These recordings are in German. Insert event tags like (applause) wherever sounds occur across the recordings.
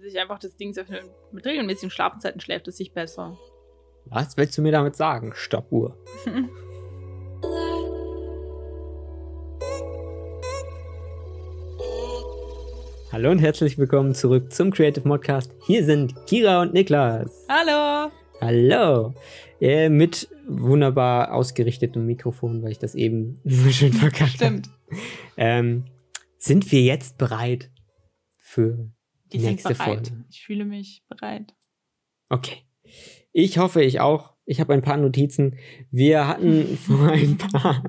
sich einfach das Ding öffnet. Mit regelmäßigen Schlafenzeiten schläft es sich besser. Was willst du mir damit sagen, Stoppuhr? (laughs) Hallo und herzlich willkommen zurück zum Creative Modcast. Hier sind Kira und Niklas. Hallo! Hallo! Äh, mit wunderbar ausgerichtetem Mikrofon, weil ich das eben (laughs) so schön verkackt habe. Stimmt. Ähm, sind wir jetzt bereit für die nächste sind bereit. Folge? Ich fühle mich bereit. Okay. Ich hoffe, ich auch. Ich habe ein paar Notizen. Wir hatten (laughs) vor ein paar,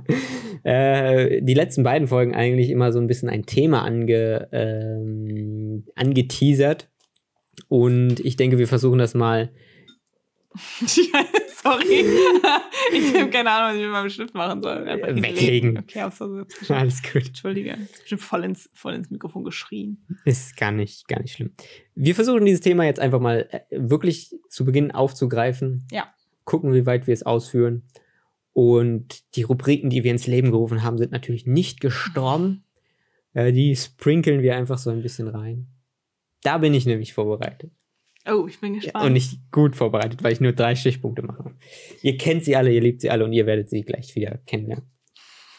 äh, die letzten beiden Folgen eigentlich immer so ein bisschen ein Thema ange, ähm, angeteasert. Und ich denke, wir versuchen das mal. (laughs) Sorry. (laughs) ich habe keine Ahnung, was ich mit meinem Stift machen soll. Äh, weglegen. Okay, aufs (laughs) Versehen. Alles gut. Entschuldige. Ich bin voll ins, voll ins Mikrofon geschrien. Ist gar nicht, gar nicht schlimm. Wir versuchen dieses Thema jetzt einfach mal äh, wirklich zu Beginn aufzugreifen. Ja. Gucken, wie weit wir es ausführen. Und die Rubriken, die wir ins Leben gerufen haben, sind natürlich nicht gestorben. Äh, die sprinkeln wir einfach so ein bisschen rein. Da bin ich nämlich vorbereitet. Oh, ich bin Ja, gespannt. und nicht gut vorbereitet, weil ich nur drei Stichpunkte mache. Ihr kennt sie alle, ihr liebt sie alle und ihr werdet sie gleich wieder kennenlernen.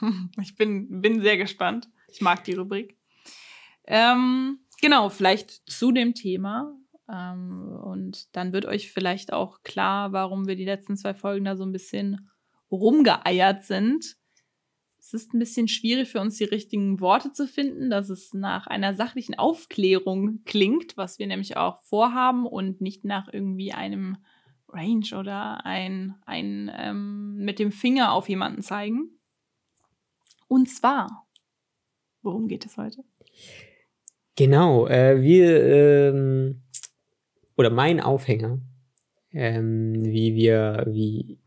(laughs) Ich bin, bin sehr gespannt. Ich mag die Rubrik. Ähm, genau, vielleicht zu dem Thema. Ähm, und dann wird euch vielleicht auch klar, warum wir die letzten zwei Folgen da so ein bisschen rumgeeiert sind. Es ist ein bisschen schwierig für uns, die richtigen Worte zu finden, dass es nach einer sachlichen Aufklärung klingt, was wir nämlich auch vorhaben und nicht nach irgendwie einem Range oder ein, ein ähm, mit dem Finger auf jemanden zeigen. Und zwar, worum geht es heute? Genau, äh, wir, ähm, oder mein Aufhänger, ähm, wie wir, wie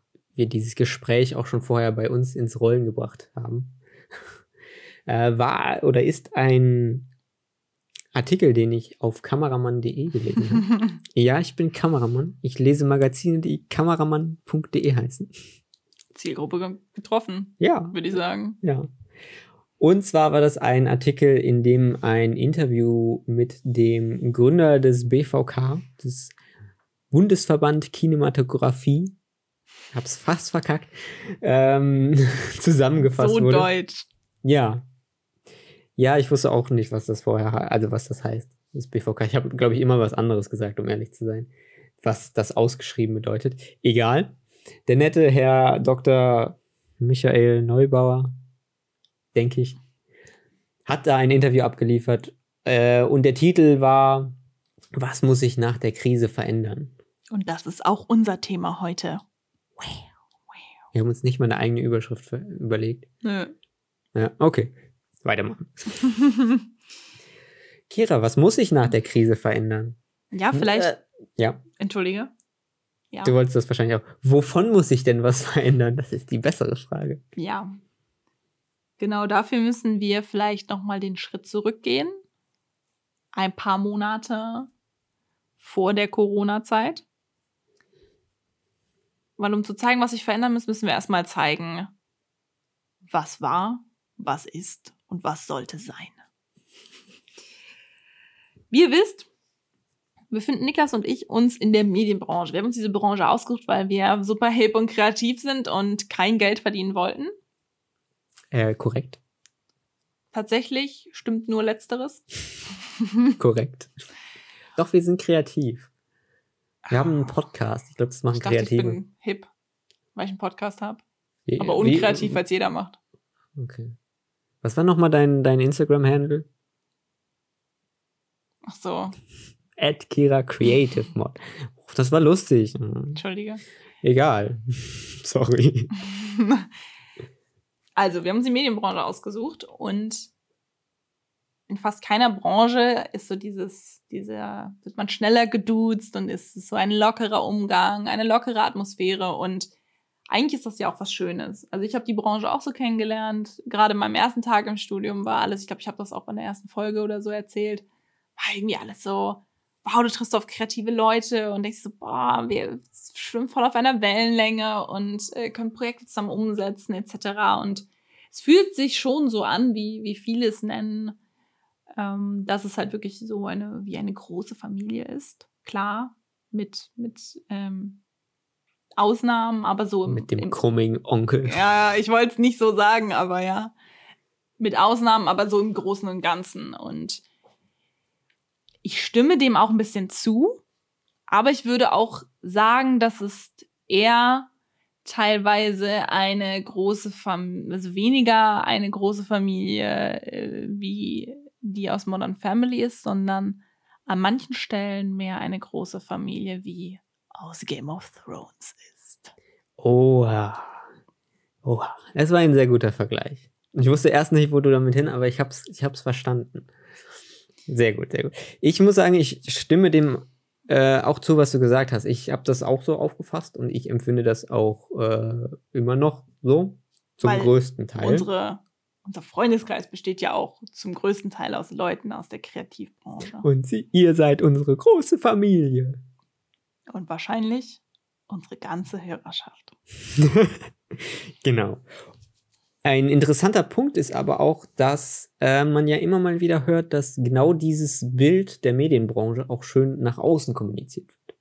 wir dieses Gespräch auch schon vorher bei uns ins Rollen gebracht haben, (laughs) äh, war oder ist ein Artikel, den ich auf kameramann.de gelesen habe. (laughs) ja, ich bin Kameramann. Ich lese Magazine, die kameramann.de heißen. Zielgruppe ge- getroffen, Ja, würde ich sagen. Ja. Und zwar war das ein Artikel, in dem ein Interview mit dem Gründer des BVK, des Bundesverband Kinematografie, hab's fast verkackt, ähm, (laughs) zusammengefasst so wurde. deutsch. Ja. Ja, ich wusste auch nicht, was das vorher, also was das heißt, das BVK. Ich habe, glaube ich, immer was anderes gesagt, um ehrlich zu sein, was das ausgeschrieben bedeutet. Egal. Der nette Herr Dr. Michael Neubauer, denke ich, hat da ein Interview abgeliefert äh, und der Titel war, was muss sich nach der Krise verändern? Und das ist auch unser Thema heute. Wir haben uns nicht mal eine eigene Überschrift ver- überlegt. Nö. Ja, okay. Weitermachen. Kira, was muss sich nach der Krise verändern? ja, vielleicht. Äh, ja, Entschuldige. Ja. du wolltest das wahrscheinlich auch. Wovon muss sich denn was (laughs) verändern? Das ist die bessere Frage. Ja. Genau dafür müssen wir vielleicht noch mal den Schritt zurückgehen. Ein paar Monate vor der Corona-Zeit. Weil um zu zeigen, was sich verändern muss, müssen wir erstmal zeigen, was war, was ist und was sollte sein. Wie ihr wisst, befinden Niklas und ich uns in der Medienbranche. Wir haben uns diese Branche ausgesucht, weil wir super hip und kreativ sind und kein Geld verdienen wollten. Äh, korrekt. Tatsächlich stimmt nur Letzteres. (laughs) Korrekt. Doch, wir sind kreativ. Wir haben einen Podcast. Ich glaube, das machen Ich dachte, ich Kreative. bin hip, weil ich einen Podcast habe. Aber unkreativ, als jeder macht. Okay. Was war nochmal dein, dein Instagram-Handle? Ach so, At Kira Creative Mod. Das war lustig. Hm, entschuldige. Egal. (laughs) Sorry. (laughs) Also, wir haben uns die Medienbranche ausgesucht und in fast keiner Branche ist so dieses, dieser, wird man schneller geduzt und ist so ein lockerer Umgang, eine lockere Atmosphäre und eigentlich ist das ja auch was Schönes. Also ich habe die Branche auch so kennengelernt. Gerade in meinem ersten Tag im Studium war alles, ich glaube, ich habe das auch in der ersten Folge oder so erzählt, war irgendwie alles so, wow, du triffst auf kreative Leute und denkst so, boah, wir schwimmen voll auf einer Wellenlänge und äh, können Projekte zusammen umsetzen etc. Und es fühlt sich schon so an, wie, wie viele es nennen, ähm, dass es halt wirklich so eine, wie eine große Familie ist. Klar, mit, mit ähm, Ausnahmen, aber so. Im, mit dem Coming Onkel. Ja, ich wollte es nicht so sagen, aber ja. Mit Ausnahmen, aber so im Großen und Ganzen. Und ich stimme dem auch ein bisschen zu, aber ich würde auch sagen, dass es eher teilweise eine große Familie, also weniger eine große Familie äh, wie die aus Modern Family ist, sondern an manchen Stellen mehr eine große Familie wie aus Game of Thrones ist. Oha. Oha. Das war ein sehr guter Vergleich. Ich wusste erst nicht, wo du damit hin, aber ich hab's, ich hab's verstanden. Sehr gut, sehr gut. Ich muss sagen, ich stimme dem äh, auch zu, was du gesagt hast. Ich habe das auch so aufgefasst und ich empfinde das auch äh, immer noch so, zum Weil größten Teil. Unsere, unser Freundeskreis besteht ja auch zum größten Teil aus Leuten aus der Kreativbranche. Und sie, ihr seid unsere große Familie. Und wahrscheinlich unsere ganze Hörerschaft. (laughs) genau. Ein interessanter Punkt ist aber auch, dass äh, man ja immer mal wieder hört, dass genau dieses Bild der Medienbranche auch schön nach außen kommuniziert wird.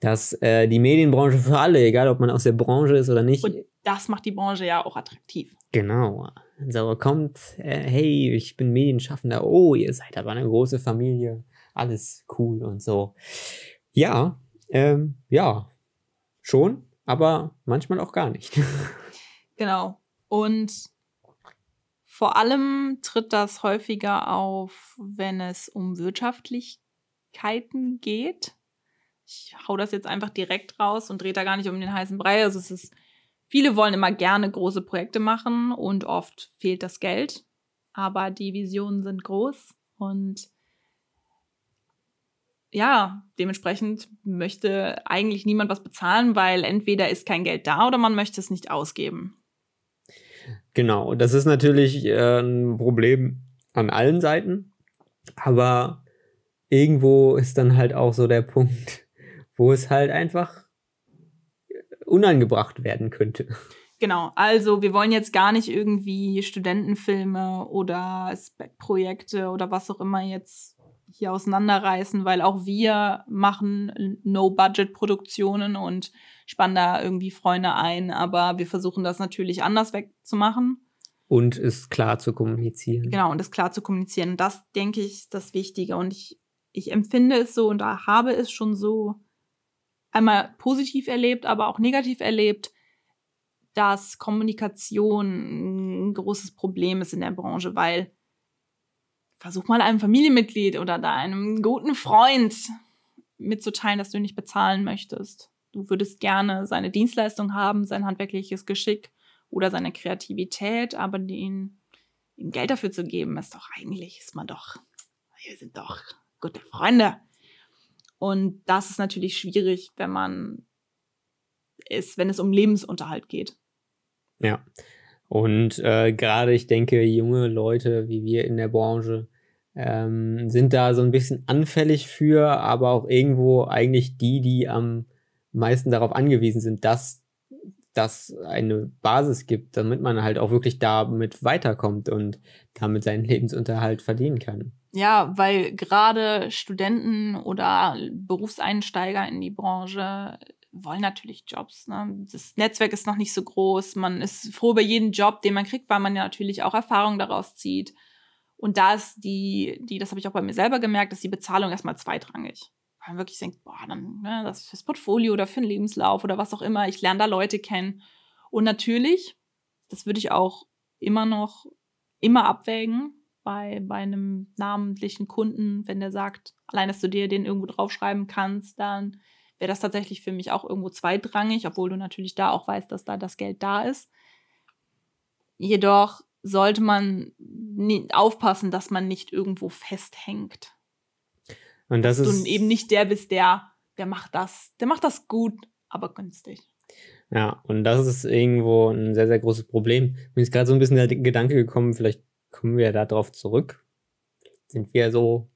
Dass äh, die Medienbranche für alle, egal ob man aus der Branche ist oder nicht. Und das macht die Branche ja auch attraktiv. Genau. So kommt, äh, hey, ich bin Medienschaffender, oh, ihr seid aber eine große Familie, alles cool und so. Ja, ähm, ja, schon, aber manchmal auch gar nicht. (laughs) Genau. Und vor allem tritt das häufiger auf, wenn es um Wirtschaftlichkeiten geht. Ich hau das jetzt einfach direkt raus und drehe da gar nicht um den heißen Brei. Also es ist, viele wollen immer gerne große Projekte machen und oft fehlt das Geld. Aber die Visionen sind groß und ja, dementsprechend möchte eigentlich niemand was bezahlen, weil entweder ist kein Geld da oder man möchte es nicht ausgeben. Genau, das ist natürlich äh, ein Problem an allen Seiten, aber irgendwo ist dann halt auch so der Punkt, (laughs) wo es halt einfach unangebracht werden könnte. Genau, also wir wollen jetzt gar nicht irgendwie Studentenfilme oder Spec-Projekte oder was auch immer jetzt hier auseinanderreißen, weil auch wir machen No-Budget-Produktionen und spannen da irgendwie Freunde ein, aber wir versuchen das natürlich anders wegzumachen. Und es klar zu kommunizieren. Genau, und es klar zu kommunizieren. Das, denke ich, ist das Wichtige. Und ich, ich empfinde es so und habe es schon so einmal positiv erlebt, aber auch negativ erlebt, dass Kommunikation ein großes Problem ist in der Branche, weil versuch mal einem Familienmitglied oder deinem guten Freund mitzuteilen, dass du nicht bezahlen möchtest. Du würdest gerne seine Dienstleistung haben, sein handwerkliches Geschick oder seine Kreativität, aber ihn, ihm Geld dafür zu geben, ist doch eigentlich, ist man doch, wir sind doch gute Freunde. Und das ist natürlich schwierig, wenn man ist, wenn es um Lebensunterhalt geht. Ja. Und äh, gerade, ich denke, junge Leute wie wir in der Branche ähm, sind da so ein bisschen anfällig für, aber auch irgendwo eigentlich die, die am meisten darauf angewiesen sind, dass das eine Basis gibt, damit man halt auch wirklich damit weiterkommt und damit seinen Lebensunterhalt verdienen kann. Ja, weil gerade Studenten oder Berufseinsteiger in die Branche wollen natürlich Jobs. Ne? Das Netzwerk ist noch nicht so groß. Man ist froh über jeden Job, den man kriegt, weil man ja natürlich auch Erfahrung daraus zieht. Und da ist die, die, das habe ich auch bei mir selber gemerkt, ist die Bezahlung erstmal zweitrangig. Weil man wirklich denkt, boah, dann, ne, das fürs Portfolio oder für den Lebenslauf oder was auch immer. Ich lerne da Leute kennen. Und natürlich, das würde ich auch immer noch immer abwägen bei, bei einem namentlichen Kunden, wenn der sagt, allein, dass du dir den irgendwo draufschreiben kannst, dann wäre das tatsächlich für mich auch irgendwo zweitrangig, obwohl du natürlich da auch weißt, dass da das Geld da ist. Jedoch sollte man aufpassen, dass man nicht irgendwo festhängt. Und das dass ist du eben nicht der bist, der, der macht das, der macht das gut, aber günstig. Ja, und das ist irgendwo ein sehr, sehr großes Problem. Mir ist gerade so ein bisschen der Gedanke gekommen, vielleicht kommen wir da drauf zurück. Sind wir so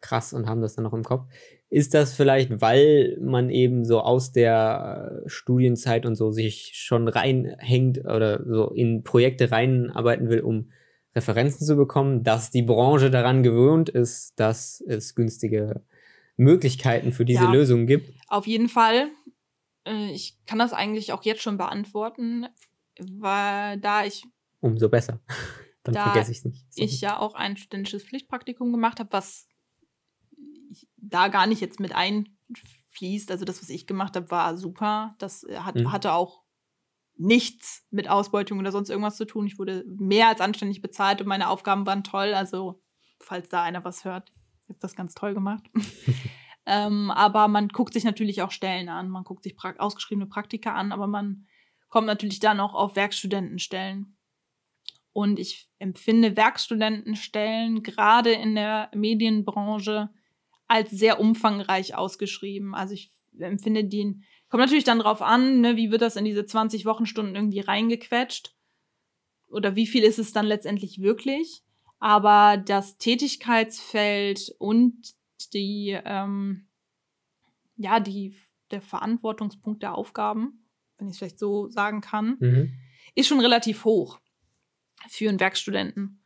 krass und haben das dann noch im Kopf. Ist das vielleicht, weil man eben so aus der Studienzeit und so sich schon reinhängt oder so in Projekte reinarbeiten will, um Referenzen zu bekommen, dass die Branche daran gewöhnt ist, dass es günstige Möglichkeiten für diese ja, Lösungen gibt. Auf jeden Fall. Äh, ich kann das eigentlich auch jetzt schon beantworten, weil da ich. Umso besser. (laughs) Dann vergesse ich es nicht. Sorry. Ich ja auch ein studentisches Pflichtpraktikum gemacht habe, was da gar nicht jetzt mit einfließt. Also das, was ich gemacht habe, war super. Das hat, mhm. hatte auch nichts mit Ausbeutung oder sonst irgendwas zu tun. Ich wurde mehr als anständig bezahlt und meine Aufgaben waren toll. Also, falls da einer was hört, ich habe das ganz toll gemacht. (laughs) ähm, aber man guckt sich natürlich auch Stellen an. Man guckt sich pra ausgeschriebene Praktika an, aber man kommt natürlich dann auch auf Werkstudentenstellen. Und ich empfinde Werkstudentenstellen gerade in der Medienbranche als sehr umfangreich ausgeschrieben. Also ich empfinde den Kommt natürlich dann drauf an, ne, wie wird das in diese 20 Wochenstunden irgendwie reingequetscht? Oder wie viel ist es dann letztendlich wirklich? Aber das Tätigkeitsfeld und die, ähm, ja, die, der Verantwortungspunkt der Aufgaben, wenn ich es vielleicht so sagen kann, mhm. ist schon relativ hoch für einen Werkstudenten.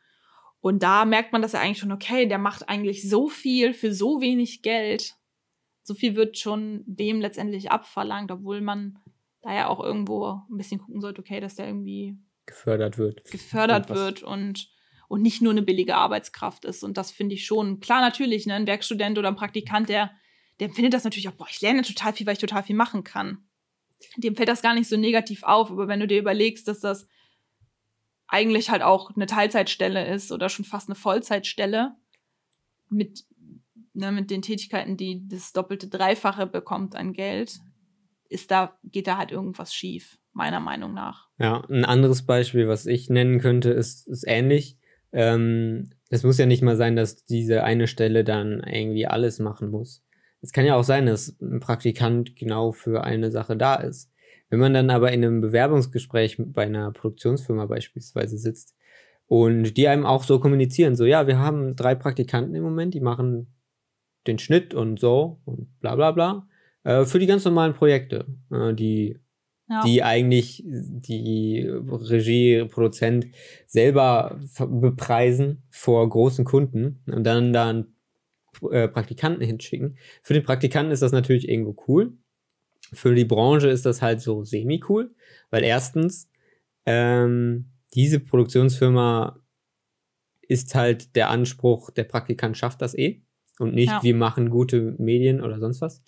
Und da merkt man das ja eigentlich schon, okay, der macht eigentlich so viel für so wenig Geld so viel wird schon dem letztendlich abverlangt, obwohl man da ja auch irgendwo ein bisschen gucken sollte, okay, dass der irgendwie gefördert wird. Gefördert wird und, und nicht nur eine billige Arbeitskraft ist. Und das finde ich schon. Klar, natürlich, ne, ein Werkstudent oder ein Praktikant, der, der findet das natürlich auch, boah, ich lerne total viel, weil ich total viel machen kann. Dem fällt das gar nicht so negativ auf. Aber wenn du dir überlegst, dass das eigentlich halt auch eine Teilzeitstelle ist oder schon fast eine Vollzeitstelle mit ne, mit den Tätigkeiten, die das doppelte, dreifache bekommt an Geld, ist da, geht da halt irgendwas schief, meiner Meinung nach. Ja, ein anderes Beispiel, was ich nennen könnte, ist, ist ähnlich. Ähm, es muss ja nicht mal sein, dass diese eine Stelle dann irgendwie alles machen muss. Es kann ja auch sein, dass ein Praktikant genau für eine Sache da ist. Wenn man dann aber in einem Bewerbungsgespräch bei einer Produktionsfirma beispielsweise sitzt und die einem auch so kommunizieren, so ja, wir haben drei Praktikanten im Moment, die machen den Schnitt und so und bla bla bla. Äh, für die ganz normalen Projekte, äh, die, ja. die eigentlich die Regie, Produzent selber bepreisen vor großen Kunden und dann dann äh, Praktikanten hinschicken. Für den Praktikanten ist das natürlich irgendwo cool. Für die Branche ist das halt so semi-cool, weil erstens, ähm, diese Produktionsfirma ist halt der Anspruch, der Praktikant schafft das eh und nicht, ja. wir machen gute Medien oder sonst was.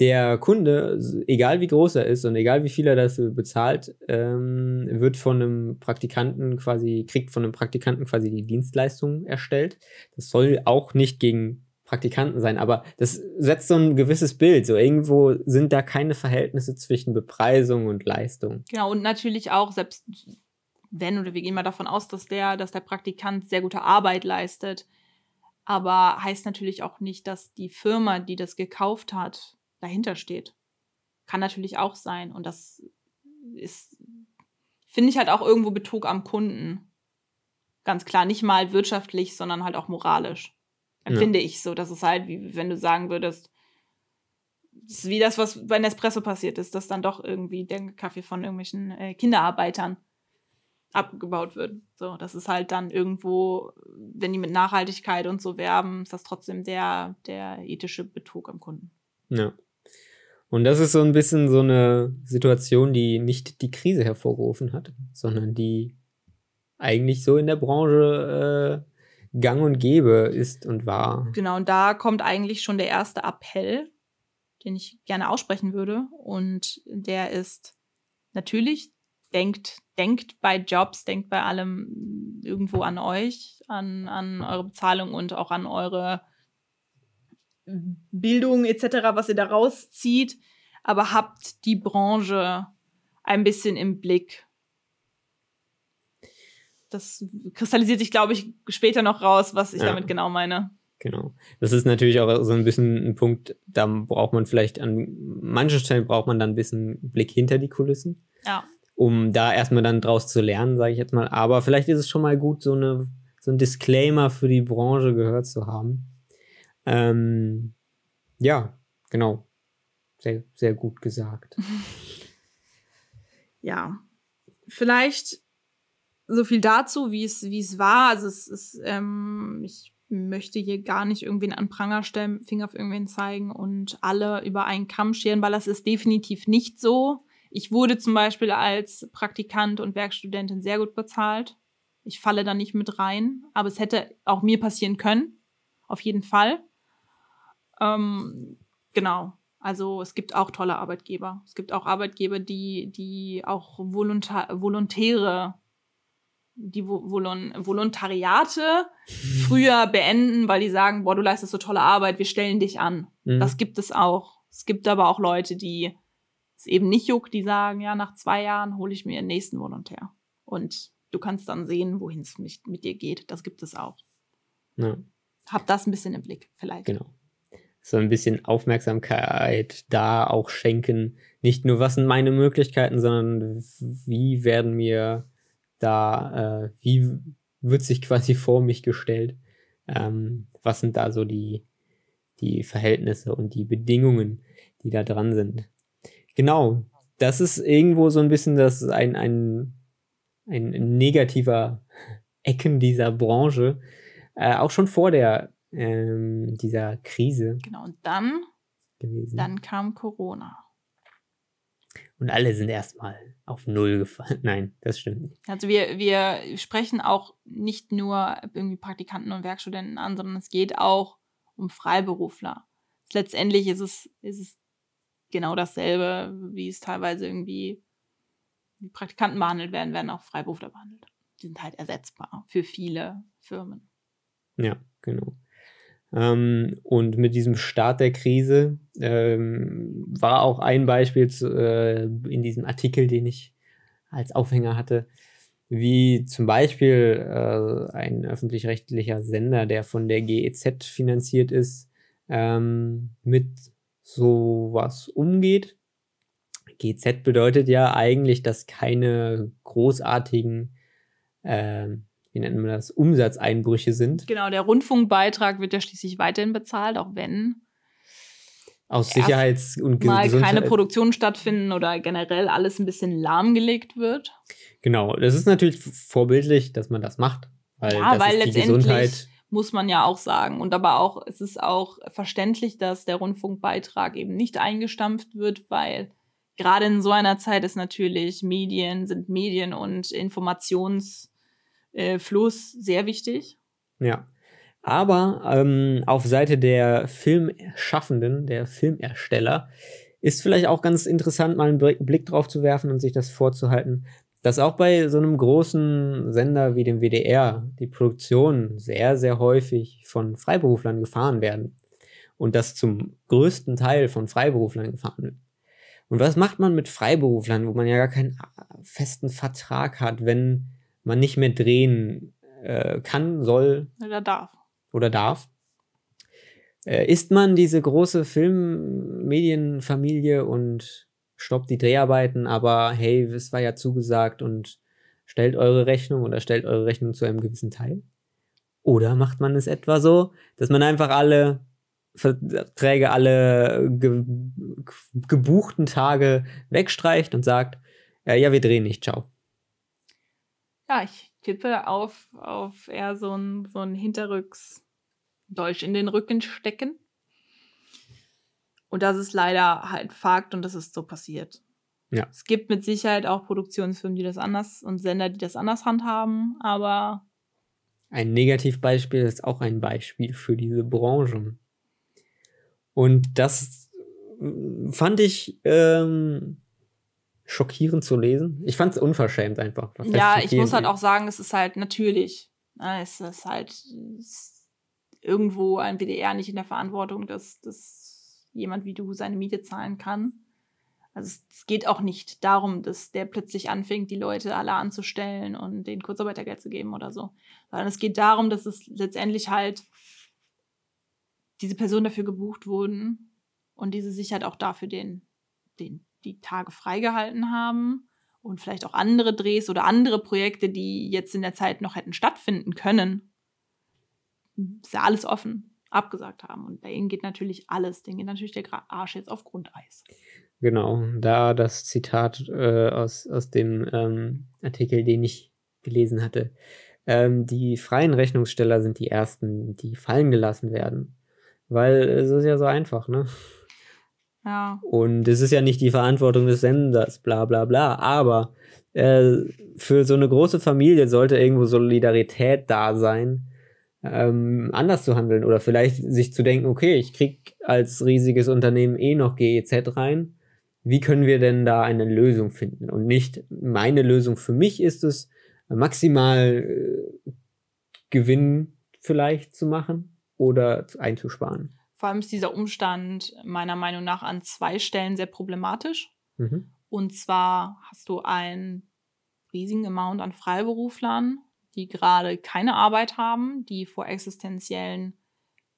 Der Kunde, egal wie groß er ist und egal wie viel er dafür bezahlt, ähm, wird von einem Praktikanten quasi, kriegt von einem Praktikanten quasi die Dienstleistung erstellt. Das soll auch nicht gegen Praktikanten sein, aber das setzt so ein gewisses Bild. So irgendwo sind da keine Verhältnisse zwischen Bepreisung und Leistung. Genau, und natürlich auch, selbst wenn, oder wir gehen mal davon aus, dass der, dass der Praktikant sehr gute Arbeit leistet, aber heißt natürlich auch nicht, dass die Firma, die das gekauft hat, dahinter steht. Kann natürlich auch sein. Und das ist, finde ich halt auch irgendwo Betrug am Kunden. Ganz klar, nicht mal wirtschaftlich, sondern halt auch moralisch. Empfinde ja. ich so. Das ist halt, wie wenn du sagen würdest, das wie das, was bei Nespresso passiert ist, dass dann doch irgendwie der Kaffee von irgendwelchen äh, Kinderarbeitern abgebaut wird. So, das ist halt dann irgendwo, wenn die mit Nachhaltigkeit und so werben, ist das trotzdem der, der ethische Betrug am Kunden. Ja. Und das ist so ein bisschen so eine Situation, die nicht die Krise hervorgerufen hat, sondern die eigentlich so in der Branche äh, gang und gäbe ist und war. Genau, und da kommt eigentlich schon der erste Appell, den ich gerne aussprechen würde. Und der ist natürlich denkt, denkt bei Jobs, denkt bei allem irgendwo an euch, an, an eure Bezahlung und auch an eure Bildung etc., was ihr da rauszieht. Aber habt die Branche ein bisschen im Blick. Das kristallisiert sich, glaube ich, später noch raus, was ich ja. damit genau meine. Genau. Das ist natürlich auch so ein bisschen ein Punkt, da braucht man vielleicht an manchen Stellen braucht man dann ein bisschen Blick hinter die Kulissen. Ja um da erstmal dann draus zu lernen, sage ich jetzt mal. Aber vielleicht ist es schon mal gut, so, eine, so ein Disclaimer für die Branche gehört zu haben. Ähm, ja, genau. Sehr, sehr gut gesagt. (laughs) ja. Vielleicht so viel dazu, wie es, wie es war. Also es ist, ähm, ich möchte hier gar nicht irgendwen an Pranger stellen, Finger auf irgendwen zeigen und alle über einen Kamm scheren, weil das ist definitiv nicht so. Ich wurde zum Beispiel als Praktikant und Werkstudentin sehr gut bezahlt. Ich falle da nicht mit rein, aber es hätte auch mir passieren können. Auf jeden Fall. Ähm, genau. Also es gibt auch tolle Arbeitgeber. Es gibt auch Arbeitgeber, die, die auch Volonta Volontäre, die Volon Volontariate früher beenden, weil die sagen, boah, du leistest so tolle Arbeit, wir stellen dich an. Mhm. Das gibt es auch. Es gibt aber auch Leute, die es eben nicht juckt, die sagen, ja, nach zwei Jahren hole ich mir den nächsten Volontär. Und du kannst dann sehen, wohin es mit, mit dir geht. Das gibt es auch. Ja. Hab das ein bisschen im Blick, vielleicht. Genau so ein bisschen Aufmerksamkeit da auch schenken. Nicht nur, was sind meine Möglichkeiten, sondern wie werden mir da, äh, wie wird sich quasi (laughs) vor mich gestellt? Ähm, was sind da so die, die Verhältnisse und die Bedingungen, die da dran sind? Genau, das ist irgendwo so ein bisschen das ein, ein, ein negativer (laughs) Ecken dieser Branche. Äh, auch schon vor der ähm, dieser Krise. Genau, und dann, gewesen. dann kam Corona. Und alle sind erstmal auf Null gefallen. (laughs) Nein, das stimmt nicht. Also wir, wir sprechen auch nicht nur irgendwie Praktikanten und Werkstudenten an, sondern es geht auch um Freiberufler. Letztendlich ist es, ist es genau dasselbe, wie es teilweise irgendwie wie Praktikanten behandelt werden, werden auch Freiberufler behandelt. Die sind halt ersetzbar für viele Firmen. Ja, genau. Ähm, und mit diesem Start der Krise ähm, war auch ein Beispiel zu, äh, in diesem Artikel, den ich als Aufhänger hatte, wie zum Beispiel äh, ein öffentlich-rechtlicher Sender, der von der GEZ finanziert ist, ähm, mit sowas umgeht. GEZ bedeutet ja eigentlich, dass keine großartigen ähm, wie nennt man das, Umsatzeinbrüche sind. Genau, der Rundfunkbeitrag wird ja schließlich weiterhin bezahlt, auch wenn aus Sicherheits- und mal keine Produktionen stattfinden oder generell alles ein bisschen lahmgelegt wird. Genau, das ist natürlich vorbildlich, dass man das macht, weil ja, weil letztendlich muss man ja auch sagen und aber auch es ist auch verständlich, dass der Rundfunkbeitrag eben nicht eingestampft wird, weil gerade in so einer Zeit ist natürlich Medien sind Medien und Informations äh, Fluss sehr wichtig. Ja. Aber ähm, auf Seite der Filmschaffenden, der Filmersteller, ist vielleicht auch ganz interessant, mal einen Blick drauf zu werfen und sich das vorzuhalten, dass auch bei so einem großen Sender wie dem WDR die Produktionen sehr, sehr häufig von Freiberuflern gefahren werden. Und das zum größten Teil von Freiberuflern gefahren wird. Und was macht man mit Freiberuflern, wo man ja gar keinen festen Vertrag hat, wenn man nicht mehr drehen äh, kann, soll. Oder darf. Oder darf. Äh, ist man diese große Filmmedienfamilie und stoppt die Dreharbeiten, aber hey, es war ja zugesagt und stellt eure Rechnung oder stellt eure Rechnung zu einem gewissen Teil? Oder macht man es etwa so, dass man einfach alle Verträge, alle ge gebuchten Tage wegstreicht und sagt, ja, ja, wir drehen nicht, ciao ja, ich tippe auf, auf eher so ein, so ein Hinterrücks-Deutsch in den Rücken stecken. Und das ist leider halt Fakt und das ist so passiert. Ja. Es gibt mit Sicherheit auch Produktionsfirmen, die das anders und Sender, die das anders handhaben, aber. Ein Negativbeispiel ist auch ein Beispiel für diese Branche. Und das äh, fand ich ähm, schockierend zu lesen. Ich fand es unverschämt einfach. ja, ich muss halt auch sagen, es ist halt natürlich. Ne, es ist halt es irgendwo ein WDR nicht in der Verantwortung, dass, dass jemand wie du seine Miete zahlen kann. Also es, es geht auch nicht darum, dass der plötzlich anfängt, die Leute alle anzustellen und denen Kurzarbeitergeld zu geben oder so. Sondern es geht darum, dass es letztendlich halt diese Personen dafür gebucht wurden und diese sich halt auch dafür den, den die Tage freigehalten haben und vielleicht auch andere Drehs oder andere Projekte, die jetzt in der Zeit noch hätten stattfinden können, ist ja alles offen, abgesagt haben. Und bei ihnen geht natürlich alles. Denen geht natürlich der Arsch jetzt auf Grundeis. Genau, da das Zitat äh, aus, aus dem ähm, Artikel, den ich gelesen hatte. Ähm, die freien Rechnungssteller sind die ersten, die fallen gelassen werden. Weil es ist ja so einfach, ne? Und es ist ja nicht die Verantwortung des Senders, bla bla bla. Aber äh, für so eine große Familie sollte irgendwo Solidarität da sein, ähm, anders zu handeln. Oder vielleicht sich zu denken, okay, ich krieg als riesiges Unternehmen eh noch GEZ rein. Wie können wir denn da eine Lösung finden? Und nicht meine Lösung für mich ist es, maximal äh, Gewinn vielleicht zu machen oder einzusparen. Vor allem ist dieser Umstand meiner Meinung nach an zwei Stellen sehr problematisch. Mhm. Und zwar hast du einen riesigen Amount an Freiberuflern, die gerade keine Arbeit haben, die vor existenziellen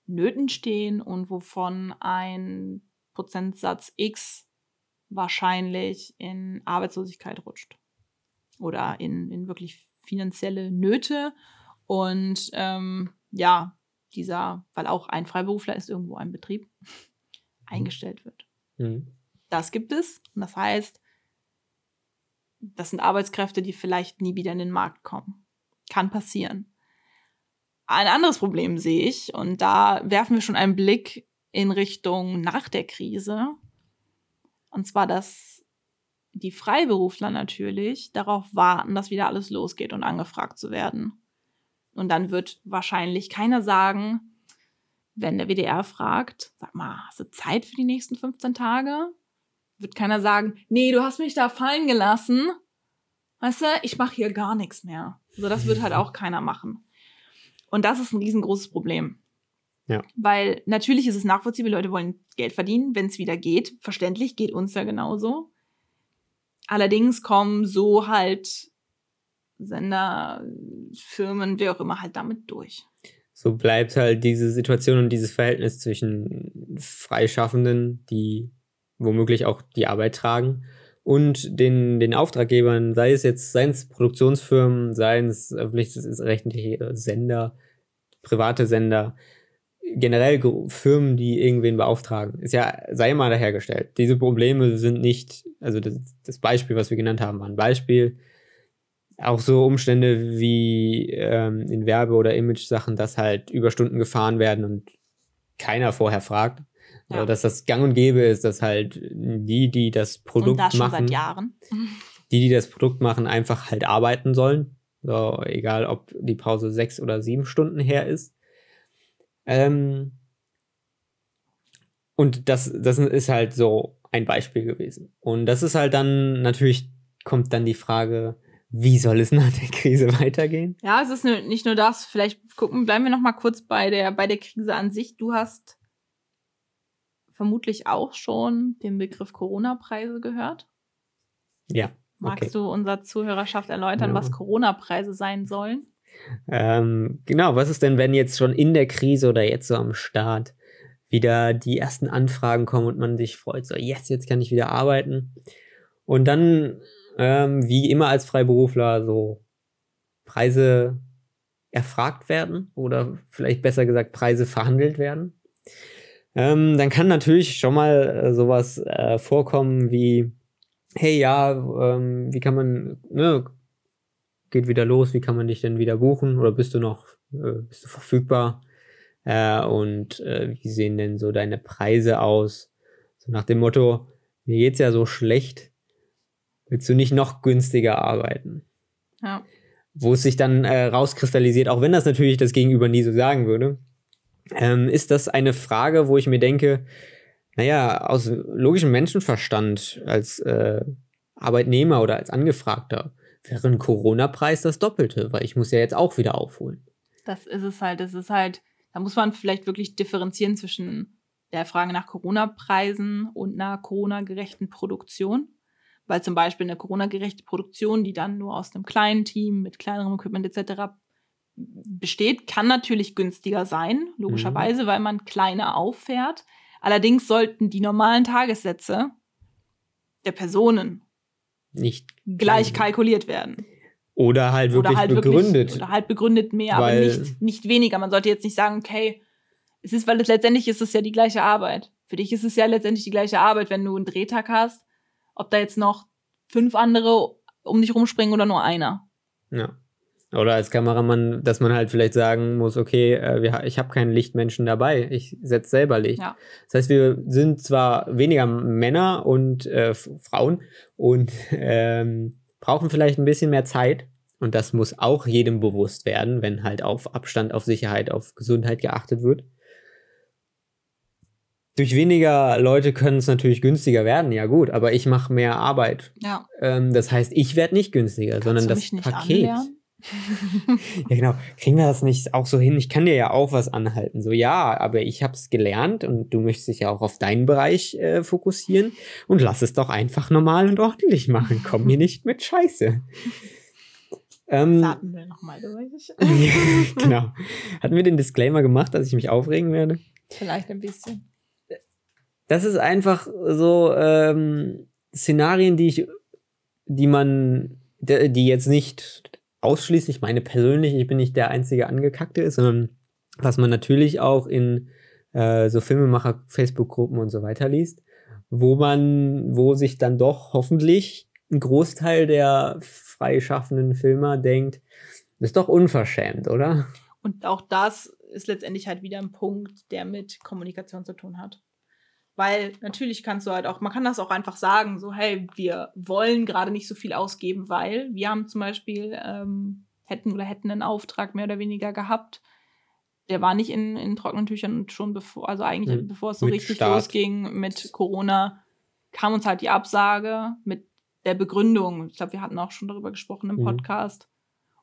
Nöten stehen und wovon ein Prozentsatz X wahrscheinlich in Arbeitslosigkeit rutscht oder in, in wirklich finanzielle Nöte. Und ähm, ja, dieser, weil auch ein Freiberufler ist irgendwo ein Betrieb, eingestellt wird. Mhm. Das gibt es. Und das heißt, das sind Arbeitskräfte, die vielleicht nie wieder in den Markt kommen. Kann passieren. Ein anderes Problem sehe ich, und da werfen wir schon einen Blick in Richtung nach der Krise. Und zwar, dass die Freiberufler natürlich darauf warten, dass wieder alles losgeht und angefragt zu werden. Und dann wird wahrscheinlich keiner sagen, wenn der WDR fragt, sag mal, hast du Zeit für die nächsten 15 Tage? Wird keiner sagen, nee, du hast mich da fallen gelassen. Weißt du, ich mache hier gar nichts mehr. So, das wird halt auch keiner machen. Und das ist ein riesengroßes Problem. Ja. Weil natürlich ist es nachvollziehbar, Leute wollen Geld verdienen, wenn es wieder geht. Verständlich, geht uns ja genauso. Allerdings kommen so halt Sender, Firmen, wer auch immer halt damit durch. So bleibt halt diese Situation und dieses Verhältnis zwischen Freischaffenden, die womöglich auch die Arbeit tragen, und den, den Auftraggebern, sei es jetzt, seien es Produktionsfirmen, seien es öffentlich-rechtliche Sender, private Sender, generell Firmen, die irgendwen beauftragen, ist ja, sei mal dahergestellt. Diese Probleme sind nicht, also das, das Beispiel, was wir genannt haben, war ein Beispiel. Auch so Umstände wie ähm, in Werbe- oder Image-Sachen, dass halt Überstunden gefahren werden und keiner vorher fragt. Ja. Oder dass das gang und gäbe ist, dass halt die, die das Produkt und das schon machen, seit Jahren. (laughs) die, die das Produkt machen, einfach halt arbeiten sollen. So, egal ob die Pause sechs oder sieben Stunden her ist. Ähm, und das, das ist halt so ein Beispiel gewesen. Und das ist halt dann natürlich, kommt dann die Frage, wie soll es nach der Krise weitergehen? Ja, es ist nicht nur das. Vielleicht gucken, bleiben wir noch mal kurz bei der, bei der Krise an sich. Du hast vermutlich auch schon den Begriff Corona-Preise gehört. Ja. Magst okay. du unserer Zuhörerschaft erläutern, ja. was Corona-Preise sein sollen? Ähm, genau, was ist denn, wenn jetzt schon in der Krise oder jetzt so am Start wieder die ersten Anfragen kommen und man sich freut, so, yes, jetzt kann ich wieder arbeiten. Und dann, ähm, wie immer als Freiberufler, so Preise erfragt werden oder vielleicht besser gesagt Preise verhandelt werden. Ähm, dann kann natürlich schon mal äh, sowas äh, vorkommen wie, hey ja, ähm, wie kann man, ne, geht wieder los, wie kann man dich denn wieder buchen oder bist du noch, äh, bist du verfügbar? Äh, und äh, wie sehen denn so deine Preise aus? So nach dem Motto, mir geht's ja so schlecht, willst du nicht noch günstiger arbeiten? Ja. Wo es sich dann äh, rauskristallisiert, auch wenn das natürlich das Gegenüber nie so sagen würde, ähm, ist das eine Frage, wo ich mir denke, naja, aus logischem Menschenverstand als äh, Arbeitnehmer oder als Angefragter wäre ein Corona-Preis das Doppelte, weil ich muss ja jetzt auch wieder aufholen. Das ist es halt. Das ist halt, da muss man vielleicht wirklich differenzieren zwischen der Frage nach Corona-Preisen und einer Corona-gerechten Produktion. Weil zum Beispiel eine Corona-gerechte Produktion, die dann nur aus einem kleinen Team mit kleinerem Equipment etc. besteht, kann natürlich günstiger sein, logischerweise, mhm. weil man kleiner auffährt. Allerdings sollten die normalen Tagessätze der Personen nicht gleich kalkuliert werden. Oder halt wirklich oder halt begründet. Wirklich, oder halt begründet mehr, aber nicht, nicht weniger. Man sollte jetzt nicht sagen, okay, es ist, weil es letztendlich ist es ja die gleiche Arbeit. Für dich ist es ja letztendlich die gleiche Arbeit, wenn du einen Drehtag hast, ob da jetzt noch fünf andere um dich rumspringen oder nur einer. Ja. Oder als Kameramann, dass man halt vielleicht sagen muss, okay, äh, ich habe keinen Lichtmenschen dabei, ich setze selber Licht. Ja. Das heißt, wir sind zwar weniger Männer und äh, Frauen und (laughs) ähm, brauchen vielleicht ein bisschen mehr Zeit. Und das muss auch jedem bewusst werden, wenn halt auf Abstand, auf Sicherheit, auf Gesundheit geachtet wird. Durch weniger Leute können es natürlich günstiger werden, ja gut, aber ich mache mehr Arbeit. Ja. Ähm, das heißt, ich werde nicht günstiger, sondern du das Paket. (laughs) Ja, genau. Kriegen wir das nicht auch so hin? Ich kann dir ja auch was anhalten. So, ja, aber ich habe es gelernt und du möchtest dich ja auch auf deinen Bereich äh, fokussieren und lass es doch einfach normal und ordentlich machen. Komm mir nicht mit Scheiße. Ähm, Das hatten wir nochmal durch. (laughs) genau. Hatten wir den Disclaimer gemacht, dass ich mich aufregen werde? Vielleicht ein bisschen. Das ist einfach so ähm, Szenarien, die ich, die man, die jetzt nicht ausschließlich meine persönlich, ich bin nicht der einzige Angekackte ist, sondern was man natürlich auch in äh, so Filmemacher, Facebook-Gruppen und so weiter liest, wo man, wo sich dann doch hoffentlich ein Großteil der freischaffenden Filmer denkt, ist doch unverschämt, oder? Und auch das ist letztendlich halt wieder ein Punkt, der mit Kommunikation zu tun hat. Weil natürlich kannst du halt auch, man kann das auch einfach sagen, so, hey, wir wollen gerade nicht so viel ausgeben, weil wir haben zum Beispiel, ähm, hätten oder hätten einen Auftrag mehr oder weniger gehabt. Der war nicht in, in trockenen Tüchern und schon bevor, also eigentlich Mhm. bevor es so Mit richtig Start. losging mit Corona, kam uns halt die Absage mit der Begründung. Ich glaube, wir hatten auch schon darüber gesprochen im Mhm. Podcast.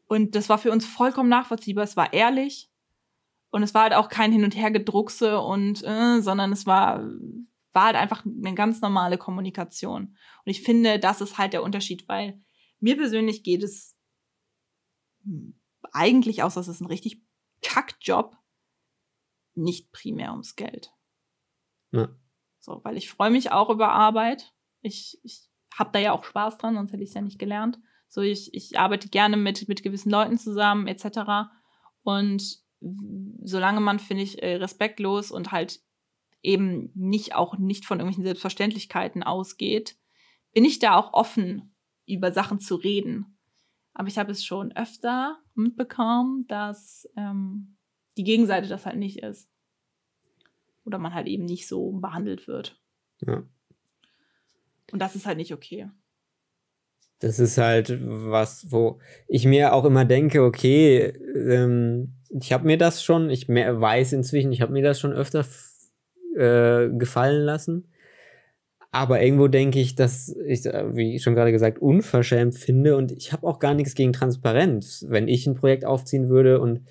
Und das war für uns vollkommen nachvollziehbar. Es war ehrlich. Und es war halt auch kein Hin- und Hergedruckse und, äh, sondern es war, war halt einfach eine ganz normale Kommunikation. Und ich finde, das ist halt der Unterschied, weil mir persönlich geht es eigentlich aus, dass es ein richtig Kackjob, nicht primär ums Geld. Ja. So, weil ich freue mich auch über Arbeit. Ich, ich habe da ja auch Spaß dran, sonst hätte ich es ja nicht gelernt. So, ich, ich arbeite gerne mit, mit gewissen Leuten zusammen, etc. Und solange man, finde ich, äh, respektlos und halt eben nicht auch nicht von irgendwelchen Selbstverständlichkeiten ausgeht, bin ich da auch offen, über Sachen zu reden. Aber ich habe es schon öfter mitbekommen, dass ähm, die Gegenseite das halt nicht ist. Oder man halt eben nicht so behandelt wird. Ja. Und das ist halt nicht okay. Das ist halt was, wo ich mir auch immer denke, okay, ähm, ich habe mir das schon, ich weiß inzwischen, ich habe mir das schon öfter äh, gefallen lassen. Aber irgendwo denke ich, dass ich, äh, wie schon gerade gesagt, unverschämt finde und ich habe auch gar nichts gegen Transparenz. Wenn ich ein Projekt aufziehen würde und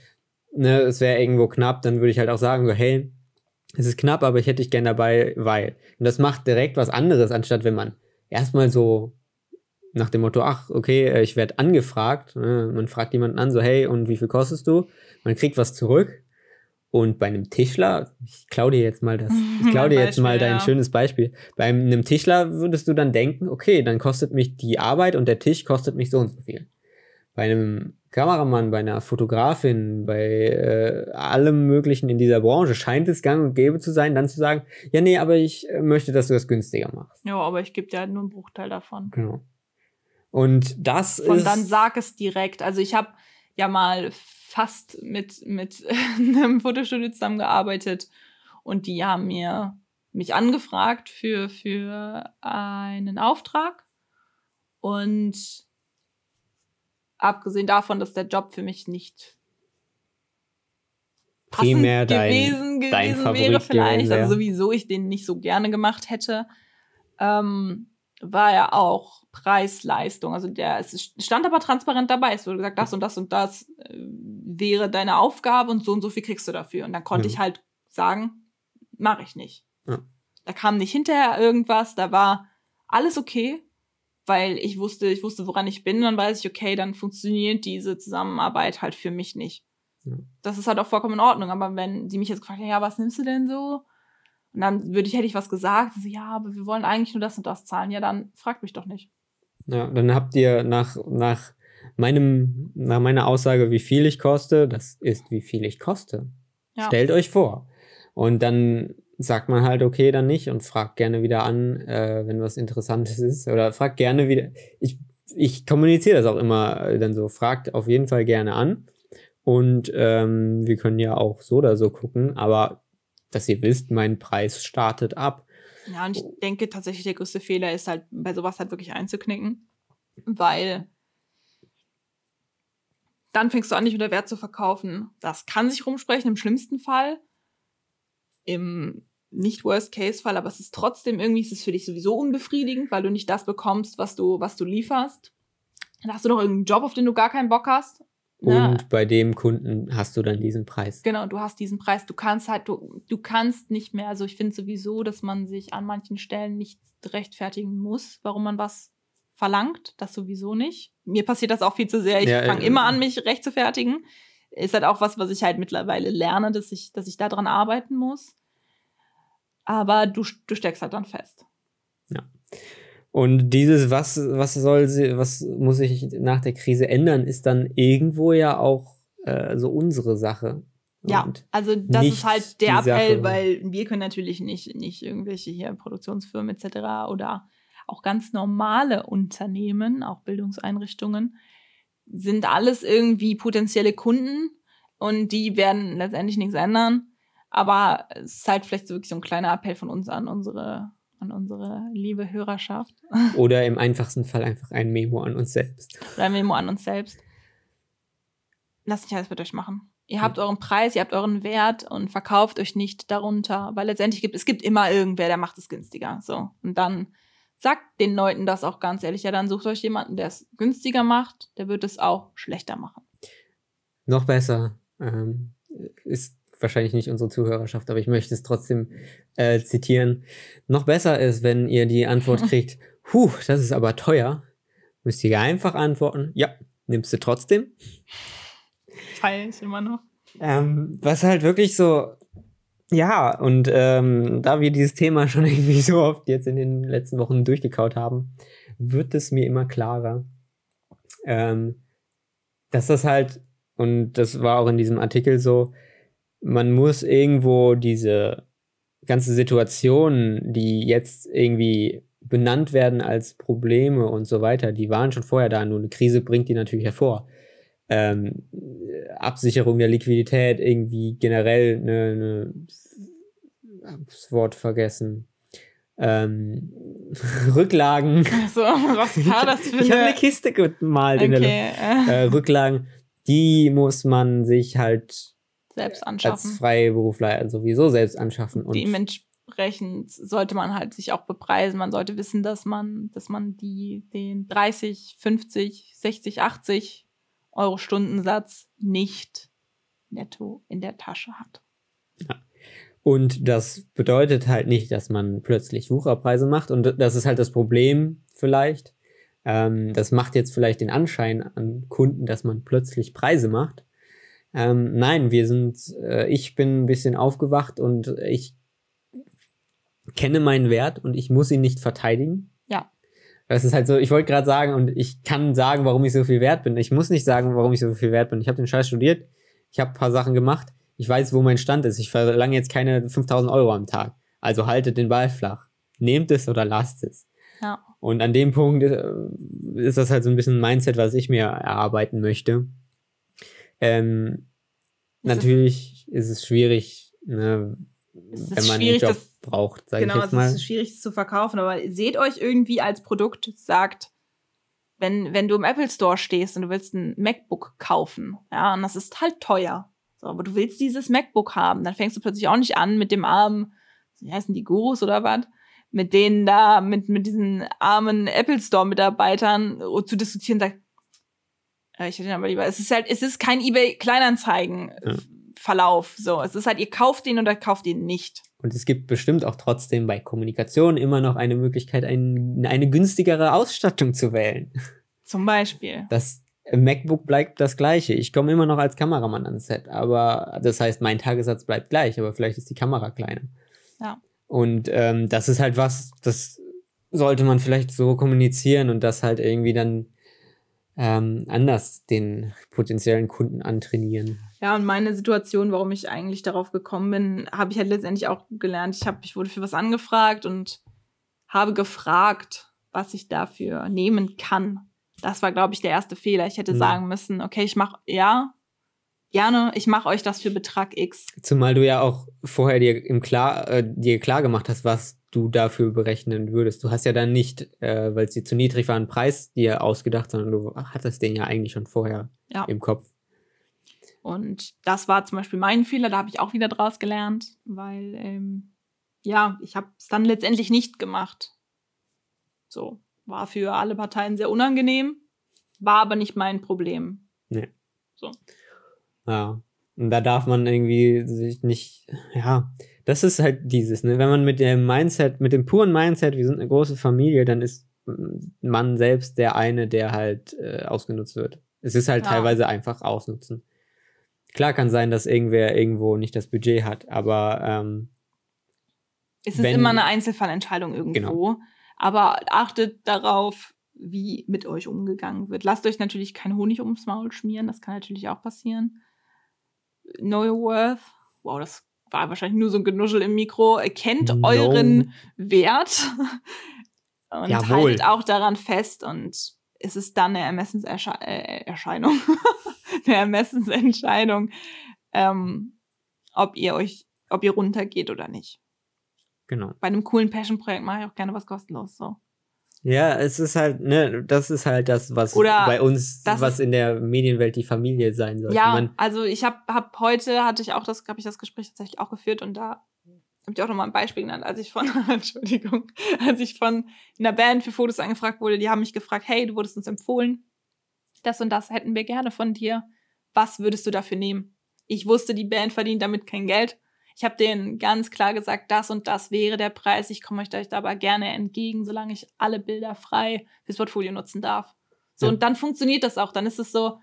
ne, es wäre irgendwo knapp, dann würde ich halt auch sagen, so, hey, es ist knapp, aber ich hätte dich gern dabei, weil. Und das macht direkt was anderes, anstatt wenn man erstmal so nach dem Motto, ach, okay, äh, ich werde angefragt. ne, Man fragt jemanden an, so, hey, und wie viel kostest du? Man kriegt was zurück. Und bei einem Tischler, ich klau dir jetzt mal das, (laughs) ich klau Mein dir jetzt mal Beispiel, dein ja. schönes Beispiel. Bei einem Tischler würdest du dann denken, okay, dann kostet mich die Arbeit und der Tisch kostet mich so und so viel. Bei einem Kameramann, bei einer Fotografin, bei äh, allem Möglichen in dieser Branche scheint es gang und gäbe zu sein, dann zu sagen, ja, nee, aber ich äh, möchte, dass du das günstiger machst. Ja, aber ich gebe dir halt nur einen Bruchteil davon. Genau. Und das Und ist. dann sag es direkt. Also ich habe ja mal fast mit, mit (laughs) einem Fotostudio zusammengearbeitet und die haben mir mich angefragt für, für einen Auftrag. Und abgesehen davon, dass der Job für mich nicht Primär dein- gewesen, dein gewesen Favorit wäre vielleicht, gewesen wäre. also sowieso ich den nicht so gerne gemacht hätte, ähm, war ja auch Preis-Leistung. Also der, es stand aber transparent dabei. Es wurde gesagt, das und das und das äh, wäre deine Aufgabe und so und so viel kriegst du dafür. Und dann konnte Ja. ich halt sagen, mache ich nicht. Ja. Da kam nicht hinterher irgendwas, da war alles okay, weil ich wusste, ich wusste, woran ich bin. Und dann weiß ich, okay, dann funktioniert diese Zusammenarbeit halt für mich nicht. Ja. Das ist halt auch vollkommen in Ordnung. Aber wenn sie mich jetzt gefragt hätten, ja, was nimmst du denn so? Und dann würde ich, hätte ich was gesagt, so, ja, aber wir wollen eigentlich nur das und das zahlen. Ja, dann fragt mich doch nicht. Ja, dann habt ihr nach, nach meinem, nach meiner Aussage, wie viel ich koste, das ist, wie viel ich koste. Ja. Stellt euch vor. Und dann sagt man halt, okay, dann nicht und fragt gerne wieder an, äh, wenn was Interessantes ist. Oder fragt gerne wieder. Ich ich kommuniziere das auch immer äh, dann so. Fragt auf jeden Fall gerne an. Und ähm, wir können ja auch so oder so gucken, aber dass ihr wisst, mein Preis startet ab. Ja, und ich denke tatsächlich, der größte Fehler ist halt, bei sowas halt wirklich einzuknicken, weil dann fängst du an, nicht unter Wert zu verkaufen. Das kann sich rumsprechen im schlimmsten Fall. Im nicht Worst-Case-Fall, aber es ist trotzdem irgendwie, ist es für dich sowieso unbefriedigend, weil du nicht das bekommst, was du, was du lieferst. Dann hast du noch irgendeinen Job, auf den du gar keinen Bock hast. Und bei dem Kunden hast du dann diesen Preis. Genau, du hast diesen Preis. Du kannst halt, du, du kannst nicht mehr, also ich finde sowieso, dass man sich an manchen Stellen nicht rechtfertigen muss, warum man was verlangt. Das sowieso nicht. Mir passiert das auch viel zu sehr. Ich ja, fange äh, immer an, mich recht zu fertigen. Ist halt auch was, was ich halt mittlerweile lerne, dass ich, dass ich daran arbeiten muss. Aber du, du steckst halt dann fest. Ja. Und dieses, was, was soll sie, was muss sich nach der Krise ändern, ist dann irgendwo ja auch äh, so unsere Sache. Ja, also das ist halt der Appell, Sache. weil wir können natürlich nicht, nicht irgendwelche hier Produktionsfirmen etc. oder auch ganz normale Unternehmen, auch Bildungseinrichtungen, sind alles irgendwie potenzielle Kunden und die werden letztendlich nichts ändern. Aber es ist halt vielleicht so wirklich so ein kleiner Appell von uns an unsere, an unsere liebe Hörerschaft. Oder im einfachsten Fall einfach ein Memo an uns selbst. Oder ein Memo an uns selbst. Lasst nicht alles mit euch machen. Ihr habt euren Preis, ihr habt euren Wert und verkauft euch nicht darunter, weil letztendlich gibt es gibt immer irgendwer, der macht es günstiger. So und dann sagt den Leuten das auch ganz ehrlich. Ja, dann sucht euch jemanden, der es günstiger macht, der wird es auch schlechter machen. Noch besser ähm, ist wahrscheinlich nicht unsere Zuhörerschaft, aber ich möchte es trotzdem äh, zitieren. Noch besser ist, wenn ihr die Antwort (laughs) kriegt, huh, das ist aber teuer, müsst ihr einfach antworten, ja, nimmst du trotzdem. Ich immer noch. Ähm, was halt wirklich so, ja, und ähm, da wir dieses Thema schon (laughs) irgendwie so oft jetzt in den letzten Wochen durchgekaut haben, wird es mir immer klarer, ähm, dass das halt, und das war auch in diesem Artikel so, man muss irgendwo diese ganze Situation, die jetzt irgendwie benannt werden als Probleme und so weiter, die waren schon vorher da, nur eine Krise bringt die natürlich hervor. Ähm, Absicherung der Liquidität, irgendwie generell eine, eine das Wort vergessen. Ähm, (laughs) Rücklagen. Also, was war das für eine? Ich habe eine Kiste gemalt okay. in der Luft. Äh, Rücklagen, die muss man sich halt selbst anschaffen. Als Freiberufler sowieso selbst anschaffen. Und Dementsprechend sollte man halt sich auch bepreisen. Man sollte wissen, dass man, dass man die, den 30, 50, 60, 80 Euro Stundensatz nicht netto in der Tasche hat. Ja. Und das bedeutet halt nicht, dass man plötzlich Wucherpreise macht. Und das ist halt das Problem vielleicht. Ähm, das macht jetzt vielleicht den Anschein an Kunden, dass man plötzlich Preise macht. Ähm, nein, wir sind, äh, ich bin ein bisschen aufgewacht und ich kenne meinen Wert und ich muss ihn nicht verteidigen. Ja. Das ist halt so, ich wollte gerade sagen, und ich kann sagen, warum ich so viel wert bin. Ich muss nicht sagen, warum ich so viel wert bin. Ich habe den Scheiß studiert, ich habe ein paar Sachen gemacht, ich weiß, wo mein Stand ist. Ich verlange jetzt keine 5000 Euro am Tag. Also haltet den Ball flach. Nehmt es oder lasst es. Ja. Und an dem Punkt äh, ist das halt so ein bisschen ein Mindset, was ich mir erarbeiten möchte. Ähm, natürlich ist es schwierig, ne, es wenn man einen Job das, braucht, sage genau, ich jetzt mal. Genau, es ist schwierig das zu verkaufen, aber seht euch irgendwie als Produkt, sagt, wenn, wenn du im Apple Store stehst und du willst ein MacBook kaufen, ja, und das ist halt teuer, so, aber du willst dieses MacBook haben, dann fängst du plötzlich auch nicht an mit dem armen, wie heißen die Gurus oder was, mit denen da, mit, mit diesen armen Apple Store Mitarbeitern zu diskutieren, sagt, ich hätte ihn aber lieber. Es ist halt, es ist kein eBay Kleinanzeigen ja. Verlauf. So, es ist halt, ihr kauft ihn oder kauft ihn nicht. Und es gibt bestimmt auch trotzdem bei Kommunikation immer noch eine Möglichkeit, ein, eine günstigere Ausstattung zu wählen. Zum Beispiel. Das MacBook bleibt das gleiche. Ich komme immer noch als Kameramann ans Set, aber das heißt, mein Tagessatz bleibt gleich, aber vielleicht ist die Kamera kleiner. Ja. Und ähm, das ist halt was, das sollte man vielleicht so kommunizieren und das halt irgendwie dann ähm, anders den potenziellen Kunden antrainieren. Ja, und meine Situation, warum ich eigentlich darauf gekommen bin, habe ich halt letztendlich auch gelernt. Ich, hab, ich wurde für was angefragt und habe gefragt, was ich dafür nehmen kann. Das war, glaube ich, der erste Fehler. Ich hätte Ja. sagen müssen, okay, ich mache, ja, gerne, ich mache euch das für Betrag X. Zumal du ja auch vorher dir im klar, äh, dir klar gemacht hast, was du dafür berechnen würdest. Du hast ja dann nicht, äh, weil es dir zu niedrig war, einen Preis dir ausgedacht, sondern du hattest den ja eigentlich schon vorher Ja. im Kopf. Und das war zum Beispiel mein Fehler, da habe ich auch wieder draus gelernt, weil, ähm, ja, ich habe es dann letztendlich nicht gemacht. So, war für alle Parteien sehr unangenehm, war aber nicht mein Problem. Ja. Und da darf man irgendwie sich nicht, ja, das ist halt dieses, ne? Wenn man mit dem Mindset, mit dem puren Mindset, wir sind eine große Familie, dann ist man selbst der eine, der halt äh, ausgenutzt wird. Es ist halt Ja. teilweise einfach ausnutzen. Klar kann sein, dass irgendwer irgendwo nicht das Budget hat, aber ähm, Es ist Wenn- immer eine Einzelfallentscheidung irgendwo, Genau. aber achtet darauf, wie mit euch umgegangen wird. Lasst euch natürlich kein Honig ums Maul schmieren, das kann natürlich auch passieren. Know your worth. Wow, das war wahrscheinlich nur so ein Genuschel im Mikro. Erkennt No. euren Wert (laughs) und Jawohl. haltet auch daran fest und es ist dann eine Ermessenserscheinung, äh, (laughs) eine Ermessensentscheidung, ähm, ob ihr euch, ob ihr runtergeht oder nicht genau. bei einem coolen Passion-Projekt mache ich auch gerne was kostenlos. So. Ja, es ist halt, ne, das ist halt das, was Oder bei uns, was in der Medienwelt die Familie sein sollte. Ja, Man, also ich habe hab heute hatte ich auch das, habe ich das Gespräch tatsächlich auch geführt und da habe ich auch nochmal ein Beispiel genannt, als ich von, (laughs) Entschuldigung, als ich von einer Band für Fotos angefragt wurde, die haben mich gefragt, hey, du wurdest uns empfohlen, das und das hätten wir gerne von dir. Was würdest du dafür nehmen? Ich wusste, die Band verdient damit kein Geld. Ich habe denen ganz klar gesagt, das und das wäre der Preis. Ich komme euch da aber gerne entgegen, solange ich alle Bilder frei fürs Portfolio nutzen darf. So, Ja. und dann funktioniert das auch. Dann ist es so,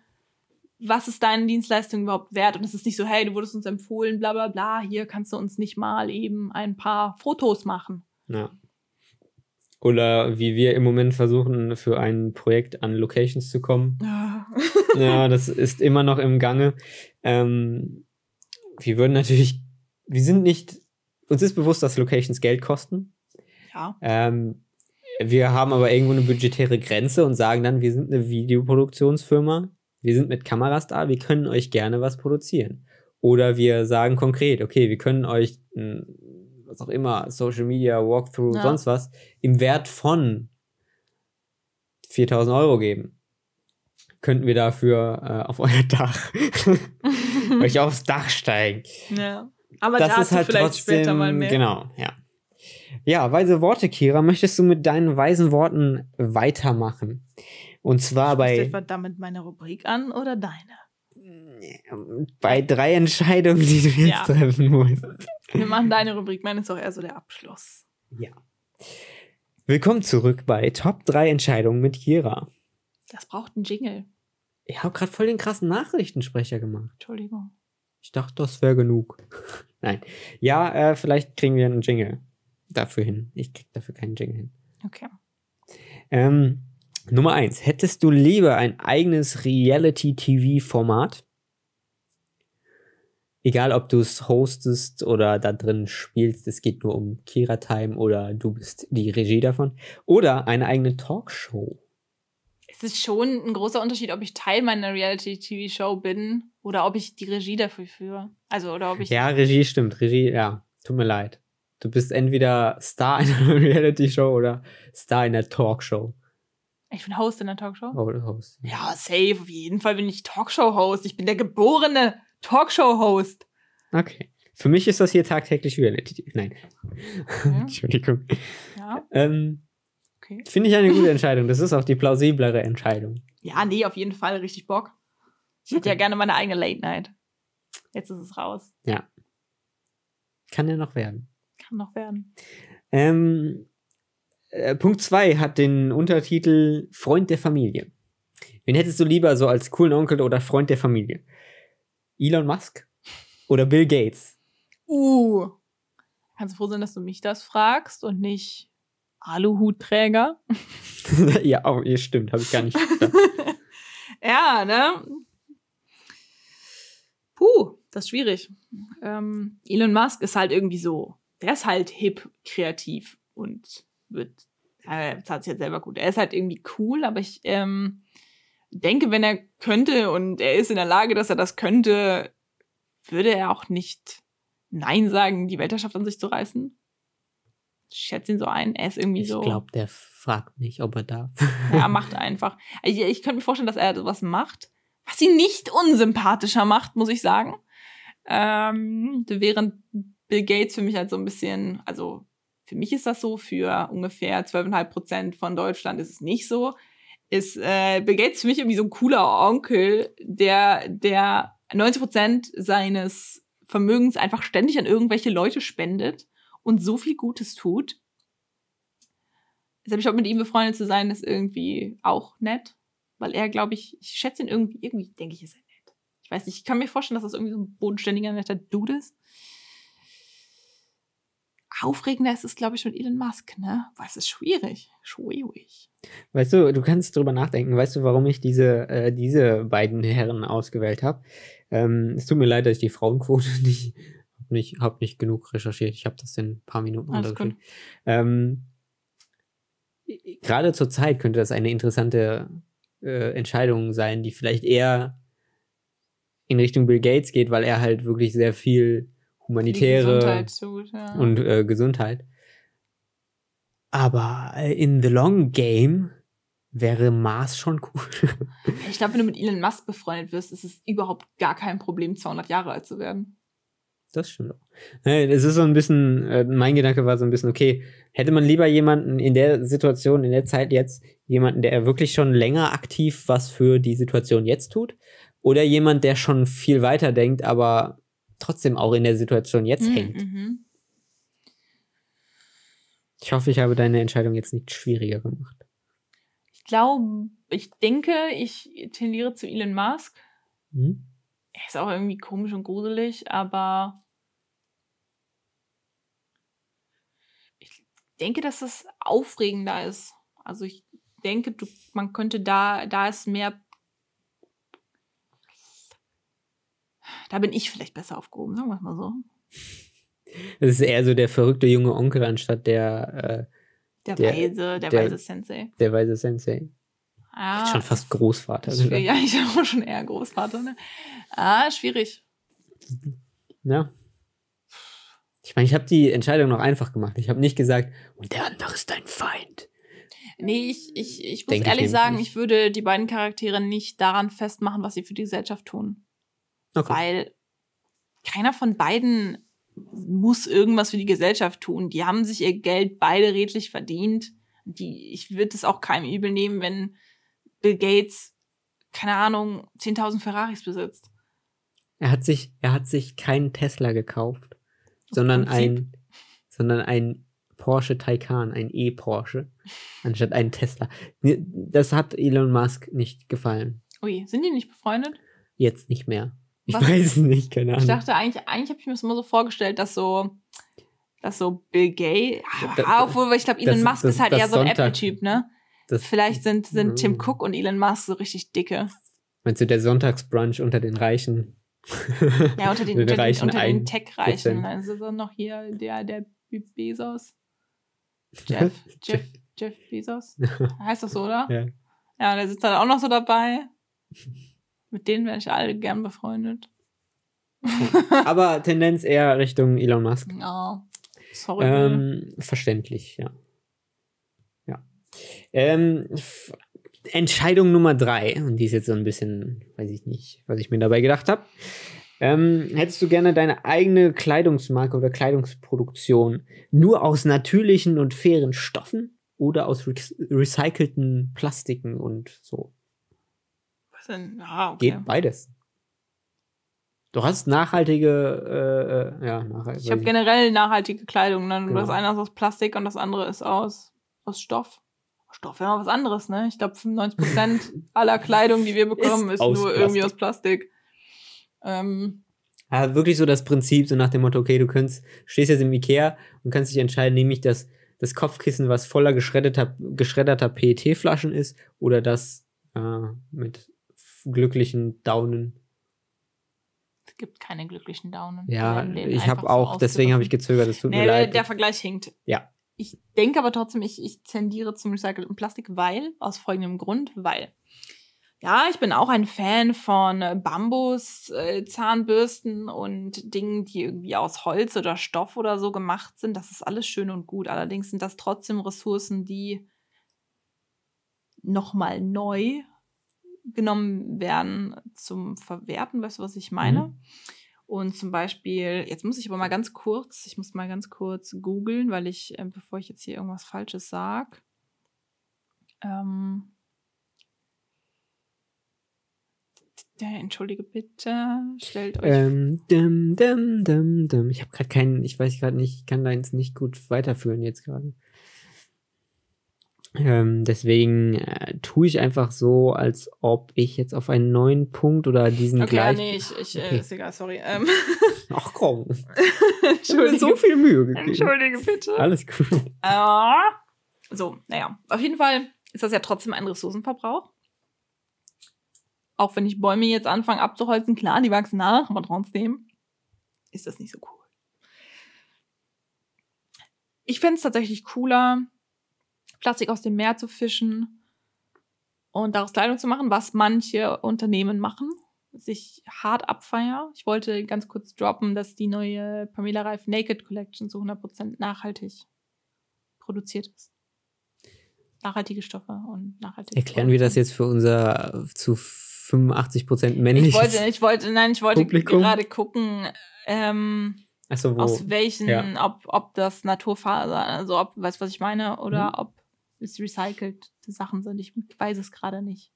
was ist deine Dienstleistung überhaupt wert? Und es ist nicht so, hey, du wurdest uns empfohlen, bla bla bla, hier kannst du uns nicht mal eben ein paar Fotos machen. ja. Oder wie wir im Moment versuchen, für ein Projekt an Locations zu kommen. ja, das ist immer noch im Gange. Ähm, wir würden natürlich, wir sind nicht, uns ist bewusst, dass Locations Geld kosten. Ja. Ähm, wir haben aber irgendwo eine budgetäre Grenze und sagen dann, wir sind eine Videoproduktionsfirma, wir sind mit Kameras da, wir können euch gerne was produzieren. Oder wir sagen konkret, okay, wir können euch, was auch immer, Social Media, Walkthrough, Ja. sonst was, im Wert von 4000 Euro geben. Könnten wir dafür äh, auf (laughs) euer Dach, (laughs) euch aufs Dach steigen ja. Aber das dazu ist halt vielleicht trotzdem, später mal mehr. genau, ja. Ja, weise Worte, Kira. Möchtest du mit deinen weisen Worten weitermachen? Und zwar bei, etwa damit meine Rubrik an oder deine? bei drei Entscheidungen, die du jetzt Ja. treffen musst. Wir machen deine Rubrik, meine ist auch eher so der Abschluss. Ja. Willkommen zurück bei Top 3 Entscheidungen mit Kira. Das braucht einen Jingle. Ich habe gerade voll den krassen Nachrichtensprecher gemacht. Entschuldigung. Ich dachte, das wäre genug. (laughs) Nein. Ja, äh, vielleicht kriegen wir einen Jingle dafür hin. Ich krieg dafür keinen Jingle hin. Okay. Ähm, Nummer eins. Hättest du lieber ein eigenes Reality-TV-Format? Egal, ob du es hostest oder da drin spielst, es geht nur um Kira Time oder du bist die Regie davon. Oder eine eigene Talkshow. Es ist schon ein großer Unterschied, ob ich Teil meiner Reality-TV-Show bin oder ob ich die Regie dafür führe. Also, oder ob ich. Ja, Regie stimmt. Regie, ja. Tut mir leid. Du bist entweder Star in einer (laughs) Reality-Show oder Star in der Talkshow. Ich bin Host in der Talkshow. Oh, Host. Ja, safe. Auf jeden Fall bin ich Talkshow-Host. Ich bin der geborene Talkshow-Host. Okay. Für mich ist das hier tagtäglich Reality. Nein. Ja. (laughs) Entschuldigung. Ja, Ähm, okay. Finde ich eine gute Entscheidung. Das ist auch die plausiblere Entscheidung. Ja, nee, auf jeden Fall richtig Bock. Ich hätte ja gerne meine eigene Late Night. Jetzt ist es raus. Kann ja noch werden. Kann noch werden. Ähm, äh, Punkt 2 hat den Untertitel Freund der Familie. Wen hättest du lieber so als coolen Onkel oder Freund der Familie? Elon Musk oder Bill Gates? Uh. Kannst du froh sein, dass du mich das fragst und nicht Aluhutträger? (laughs) ja, oh, ja, stimmt, habe ich gar nicht. gedacht. (laughs) ja, ne? Puh, das ist schwierig. Ähm, Elon Musk ist halt irgendwie so, der ist halt hip, kreativ und wird er bezahlt sich halt selber gut. Er ist halt irgendwie cool, aber ich ähm, denke, wenn er könnte und er ist in der Lage, dass er das könnte, würde er auch nicht Nein sagen, die Weltherrschaft an sich zu reißen. Ich schätze ihn so ein. Er ist irgendwie Ich so. glaube, der fragt nicht, ob er darf. (laughs) Ja, er macht einfach. Ich, ich könnte mir vorstellen, dass er sowas macht, was ihn nicht unsympathischer macht, muss ich sagen. Ähm, während Bill Gates für mich halt so ein bisschen, also für mich ist das so, für ungefähr 12,5 Prozent von Deutschland ist es nicht so. Ist äh, Bill Gates für mich irgendwie so ein cooler Onkel, der, der 90 Prozent seines Vermögens einfach ständig an irgendwelche Leute spendet und so viel Gutes tut. Deshalb, ich glaube, mit ihm befreundet zu sein, ist irgendwie auch nett. Weil er, glaube ich, ich schätze ihn irgendwie, irgendwie denke ich, ist er nett. Ich weiß nicht, ich kann mir vorstellen, dass das irgendwie so ein bodenständiger, netter Dude ist. Aufregender ist es, glaube ich, mit Elon Musk, ne? Weil es ist schwierig. Schwierig. Weißt du, du kannst drüber nachdenken. Weißt du, warum ich diese, äh, diese beiden Herren ausgewählt habe? Ähm, es tut mir leid, dass ich die Frauenquote (laughs) nicht, nicht, hab nicht genug recherchiert. Ich habe das in ein paar Minuten Alles gut. runtergeschrieben. Ähm, Gerade zur Zeit könnte das eine interessante äh, Entscheidung sein, die vielleicht eher in Richtung Bill Gates geht, weil er halt wirklich sehr viel humanitäre Gesundheit tut, ja. und äh, Gesundheit. Aber äh, in the long game wäre Mars schon cool. (laughs) Ich glaube, wenn du mit Elon Musk befreundet wirst, ist es überhaupt gar kein Problem, 200 Jahre alt zu werden. Das stimmt auch. Es ist so ein bisschen, äh, mein Gedanke war so ein bisschen, okay, hätte man lieber jemanden in der Situation, in der Zeit jetzt, jemanden, der wirklich schon länger aktiv was für die Situation jetzt tut, oder jemand, der schon viel weiter denkt, aber trotzdem auch in der Situation jetzt Mhm, hängt. mhm. Ich hoffe, ich habe deine Entscheidung jetzt nicht schwieriger gemacht. Ich glaube, ich denke, ich tendiere zu Elon Musk. Hm? Ist auch irgendwie komisch und gruselig, aber ich denke, dass es aufregender ist. Also ich denke, du, man könnte da, da ist mehr. Da bin ich vielleicht besser aufgehoben, sagen wir es mal so. Das ist eher so der verrückte junge Onkel anstatt der, Der, Der- weise, der, der- weise Sensei. äh, der weise Sensei. Ah, Schon fast Großvater. schwierig. ja, ich bin auch schon eher Großvater, ne? Ah, schwierig. Ja. Ich meine, ich habe die Entscheidung noch einfach gemacht. Ich habe nicht gesagt, und der andere ist dein Feind. Nee, ich, ich, ich muss Denke ich ehrlich nämlich sagen, nicht. ich würde die beiden Charaktere nicht daran festmachen, was sie für die Gesellschaft tun. Okay. Weil keiner von beiden muss irgendwas für die Gesellschaft tun. Die haben sich ihr Geld beide redlich verdient. Die, ich würde es auch keinem übel nehmen, wenn Bill Gates, keine Ahnung, 10.000 Ferraris besitzt. Er hat sich, er hat sich keinen Tesla gekauft, sondern Prinzip. ein, sondern ein Porsche Taycan, ein E-Porsche, anstatt ein Tesla. Das hat Elon Musk nicht gefallen. Ui, sind die nicht befreundet? Jetzt nicht mehr. Ich Was? weiß es nicht, keine Ahnung. Ich dachte eigentlich, eigentlich habe ich mir das immer so vorgestellt, dass so, dass so Bill Gates, obwohl ich glaube, Elon das- Musk das- ist halt eher so ein Apple-Typ, ne? Das, Vielleicht sind, sind Tim Mm. Cook und Elon Musk so richtig dicke. meinst du, der Sonntagsbrunch unter den Reichen? Ja, unter den, Den den, Reichen unter den Tech-Reichen. Dann ist dann noch hier der, der Be- Bezos. (laughs) Jeff, Jeff, Jeff Bezos. (laughs) Heißt das so, oder? Ja. Ja, der sitzt halt auch noch so dabei. Mit denen wäre ich alle gern befreundet. (laughs) Aber Tendenz eher Richtung Elon Musk. Ja, sorry. Ähm, verständlich, ja. Ähm, Entscheidung Nummer drei, und die ist jetzt so ein bisschen, weiß ich nicht, was ich mir dabei gedacht habe. Ähm, hättest du gerne deine eigene Kleidungsmarke oder Kleidungsproduktion nur aus natürlichen und fairen Stoffen oder aus re recycelten Plastiken und so? Was denn? Ja, okay. Geht beides. Du hast nachhaltige, äh, äh, ja, nachhaltige. Ich habe generell nachhaltige Kleidung. Ne? Genau. Das eine ist aus Plastik und das andere ist aus, aus Stoff. Stoff wäre mal was anderes, ne? Ich glaube, 95% (laughs) aller Kleidung, die wir bekommen, Ist ist, nur irgendwie Plastik. aus Plastik. Ähm, Ja, wirklich so das Prinzip, so nach dem Motto, okay, du kannst, stehst jetzt im Ikea und kannst dich entscheiden, nehme ich das, das Kopfkissen, was voller geschredderter, geschredderter PET-Flaschen ist, oder das äh, mit glücklichen Daunen. es gibt keine glücklichen Daunen. Ja, ich habe so auch, deswegen habe ich gezögert, es tut Nee, mir leid. der Vergleich hinkt. ja, Ich denke aber trotzdem, ich, ich tendiere zum recycelten Plastik, weil, aus folgendem Grund, weil. Ja, ich bin auch ein Fan von äh, Bambus-Zahnbürsten und Dingen, die irgendwie aus Holz oder Stoff oder so gemacht sind. Das ist alles schön und gut. Allerdings sind das trotzdem Ressourcen, die nochmal neu genommen werden zum Verwerten. Weißt du, was ich meine? Mhm. Und zum Beispiel, jetzt muss ich aber mal ganz kurz, ich muss mal ganz kurz googeln, weil ich, äh, bevor ich jetzt hier irgendwas Falsches sage, ähm, Entschuldige bitte, stellt euch. Ähm, dim, dim, dim. Ich habe gerade keinen, ich weiß gerade nicht, ich kann da jetzt nicht gut weiterführen jetzt gerade. Ähm, deswegen äh, tue ich einfach so, als ob ich jetzt auf einen neuen Punkt oder diesen okay, gleich. Nee, ich, ich äh, okay. ist egal, sorry. Ähm. (laughs) Ach komm. Entschuldige. so viel Mühe gegeben. Entschuldige bitte. Alles gut. Äh, so, naja. Auf jeden Fall ist das ja trotzdem ein Ressourcenverbrauch. Auch wenn ich Bäume jetzt anfange abzuholzen, klar, die wachsen nach, aber trotzdem ist das nicht so cool. Ich fände es tatsächlich cooler, Plastik aus dem Meer zu fischen und daraus Kleidung zu machen, was manche Unternehmen machen, sich hart abfeiern. Ich wollte ganz kurz droppen, dass die neue Pamela Reif Naked Collection zu 100% nachhaltig produziert ist. Nachhaltige Stoffe und nachhaltige Erklären wir das jetzt für unser zu 85% männliches Ich wollte, ich wollte, nein, ich wollte Publikum. gerade gucken, ähm, so, aus welchen, ja. ob, ob das Naturfaser, also ob, weißt du, was ich meine, oder mhm. ob es recycelte Sachen sind. Ich weiß es gerade nicht.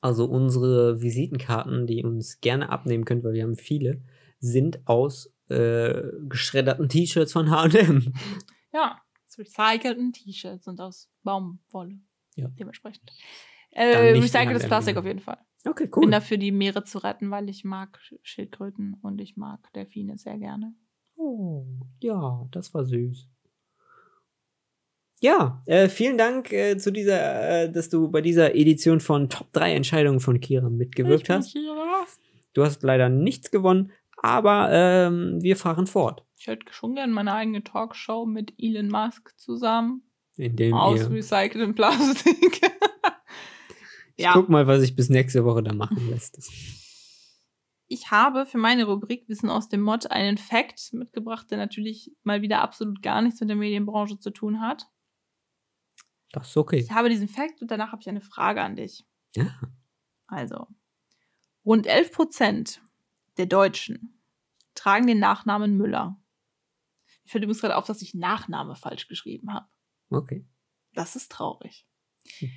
Also unsere Visitenkarten, die ihr uns gerne abnehmen könnt, weil wir haben viele, sind aus äh, geschredderten T-Shirts von H&M. (laughs) Ja, aus recycelten T-Shirts und aus Baumwolle. Ja. Dementsprechend. Äh, recyceltes Plastik auf jeden Fall. Okay, cool. Bin dafür, die Meere zu retten, weil ich mag Schildkröten und ich mag Delfine sehr gerne. Oh, ja, das war süß. Ja, äh, vielen Dank äh, zu dieser, äh, dass du bei dieser Edition von Top 3 Entscheidungen von Kira mitgewirkt hast. Kira. Du hast leider nichts gewonnen, aber ähm, wir fahren fort. Ich hätte schon gerne meine eigene Talkshow mit Elon Musk zusammen. In dem aus recyceltem Plastik. (laughs) ich ja. guck mal, was ich bis nächste Woche da machen lässt. Ich habe für meine Rubrik Wissen aus dem Mod einen Fact mitgebracht, der natürlich mal wieder absolut gar nichts mit der Medienbranche zu tun hat. Das ist okay. Ich habe diesen Fakt und danach habe ich eine Frage an dich. Ja. Also, rund 11 Prozent der Deutschen tragen den Nachnamen Müller. Ich fällt übrigens gerade auf, dass ich Nachname falsch geschrieben habe. Okay. Das ist traurig. Hm.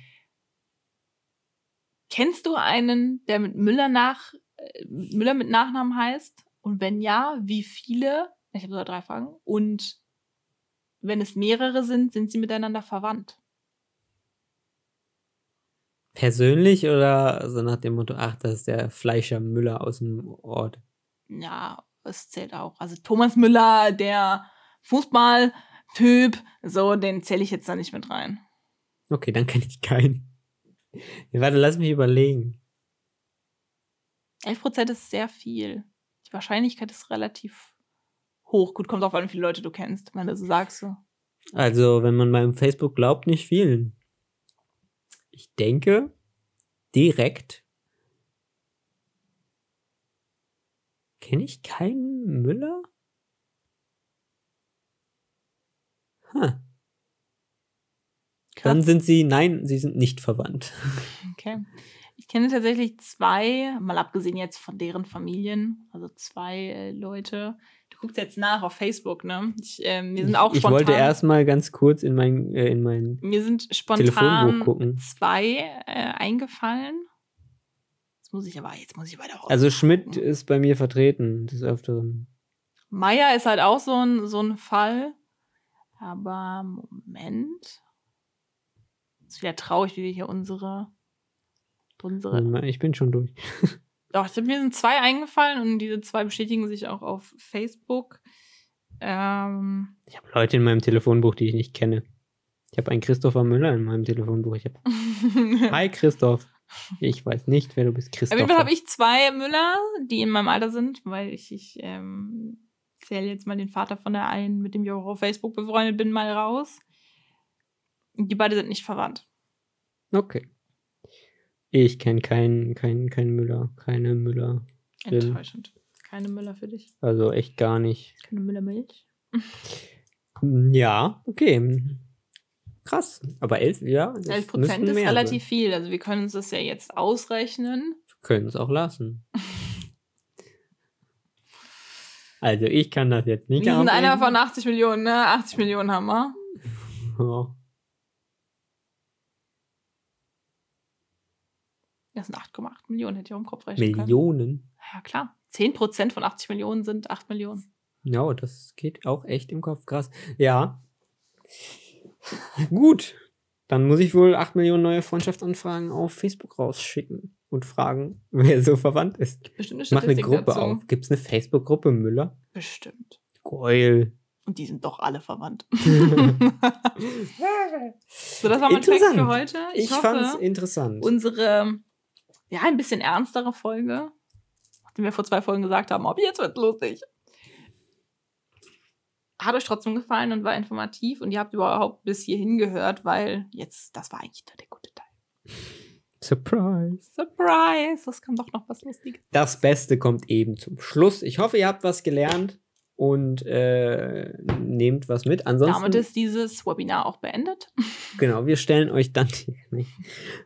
Kennst du einen, der mit Müller nach äh, Müller mit Nachnamen heißt? Und wenn ja, wie viele? Ich habe sogar drei Fragen. Und wenn es mehrere sind, sind sie miteinander verwandt? Persönlich oder so nach dem Motto, ach, das ist der Fleischer Müller aus dem Ort? Ja, es zählt auch. Also Thomas Müller, der Fußballtyp, so, den zähle ich jetzt da nicht mit rein. Okay, dann kenne ich keinen. Ja, warte, lass mich überlegen. 11% ist sehr viel. Die Wahrscheinlichkeit ist relativ hoch. Gut, kommt auf an, wie viele Leute du kennst, wenn du so sagst. So. Also, wenn man meinem Facebook glaubt, nicht vielen. Ich denke direkt. Kenne ich keinen Müller? Huh. Dann sind sie, nein, sie sind nicht verwandt. Okay. Ich kenne tatsächlich zwei, mal abgesehen jetzt von deren Familien, also zwei äh, Leute, guckst jetzt nach auf Facebook, ne? Ich, äh, mir sind auch ich, spontan. Ich wollte erstmal ganz kurz in mein, äh, in mein mir sind spontan zwei äh, eingefallen. Jetzt muss ich aber, jetzt muss ich weiter raus. Also Schmidt ist bei mir vertreten, des Öfteren. Meier ist halt auch so ein, so ein Fall. Aber Moment. Es ist wieder traurig, wie wir hier unsere. unsere ich bin schon durch. (laughs) Doch, mir sind zwei eingefallen und diese zwei bestätigen sich auch auf Facebook. Ähm, ich habe Leute in meinem Telefonbuch, die ich nicht kenne. Ich habe einen Christopher Müller in meinem Telefonbuch. Hab (laughs) Hi Christoph. Ich weiß nicht, wer du bist, Christoph. Auf jeden Fall habe ich zwei Müller, die in meinem Alter sind, weil ich, ich ähm, zähle jetzt mal den Vater von der einen, mit dem ich auch auf Facebook befreundet bin, mal raus. Die beide sind nicht verwandt. Okay. Ich kenne keinen keinen keinen Müller, keine Müller. Enttäuschend. Keine Müller für dich. Also echt gar nicht. Keine Müllermilch. (laughs) Ja, okay. Krass. Aber 11, ja. das 11 Prozent ist relativ viel. Also wir können uns das ja jetzt ausrechnen. Können es auch lassen. (laughs) Also ich kann das jetzt nicht Wir sind einer von 80 Millionen, ne? 80 Millionen haben wir. Ja. Das sind 8,8 Millionen, hätte ich auch im Kopf rechnen können. Millionen. Ja, klar. 10% von 80 Millionen sind 8 Millionen. Ja, das geht auch echt im Kopf. Krass. Ja. Gut. Dann muss ich wohl 8 Millionen neue Freundschaftsanfragen auf Facebook rausschicken und fragen, (laughs) wer so verwandt ist. Bestimmt eine Ich mach eine Statistik Gruppe dazu. auf. Gibt es eine Facebook-Gruppe Müller? Bestimmt. Geil. Und die sind doch alle verwandt. (laughs) (laughs) so, das war mein Fact für heute. Ich, Ich fand's hoffe, interessant. unsere, ja, ein bisschen ernstere Folge, nachdem wir vor zwei Folgen gesagt haben, ab jetzt wird's lustig, hat euch trotzdem gefallen und war informativ und ihr habt überhaupt bis hierhin gehört, weil jetzt, das war eigentlich nur der gute Teil. Surprise. Surprise! Das kam doch noch was Lustiges. Das Beste kommt eben zum Schluss. Ich hoffe, ihr habt was gelernt und äh, nehmt was mit. Ansonsten, Damit ist dieses Webinar auch beendet. genau, wir stellen euch dann die, (laughs)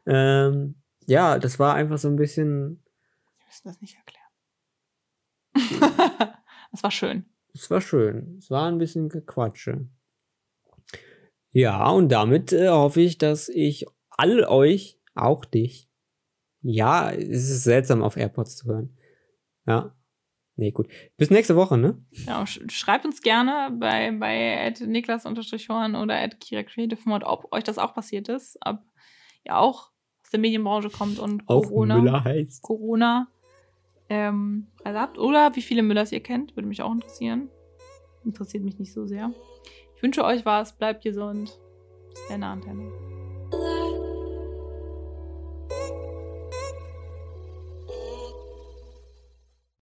ähm, ja, das war einfach so ein bisschen, Wir müssen das nicht erklären. (laughs) das war schön. es war schön. Es war ein bisschen Gequatsche. Ja, und damit äh, hoffe ich, dass ich all euch, auch dich, ja, es ist seltsam auf AirPods zu hören. Ja. Nee, gut. Bis nächste Woche, ne? Ja, sch schreibt uns gerne bei, bei niklas-horn oder at Kira Creative Mod, ob euch das auch passiert ist. Ob ihr auch aus der Medienbranche kommt und Auch Corona, Müller heißt. Corona ähm, also habt. Oder wie viele Müllers ihr kennt, würde mich auch interessieren. Interessiert mich nicht so sehr. Ich wünsche euch was, bleibt gesund. Dann, Antenne.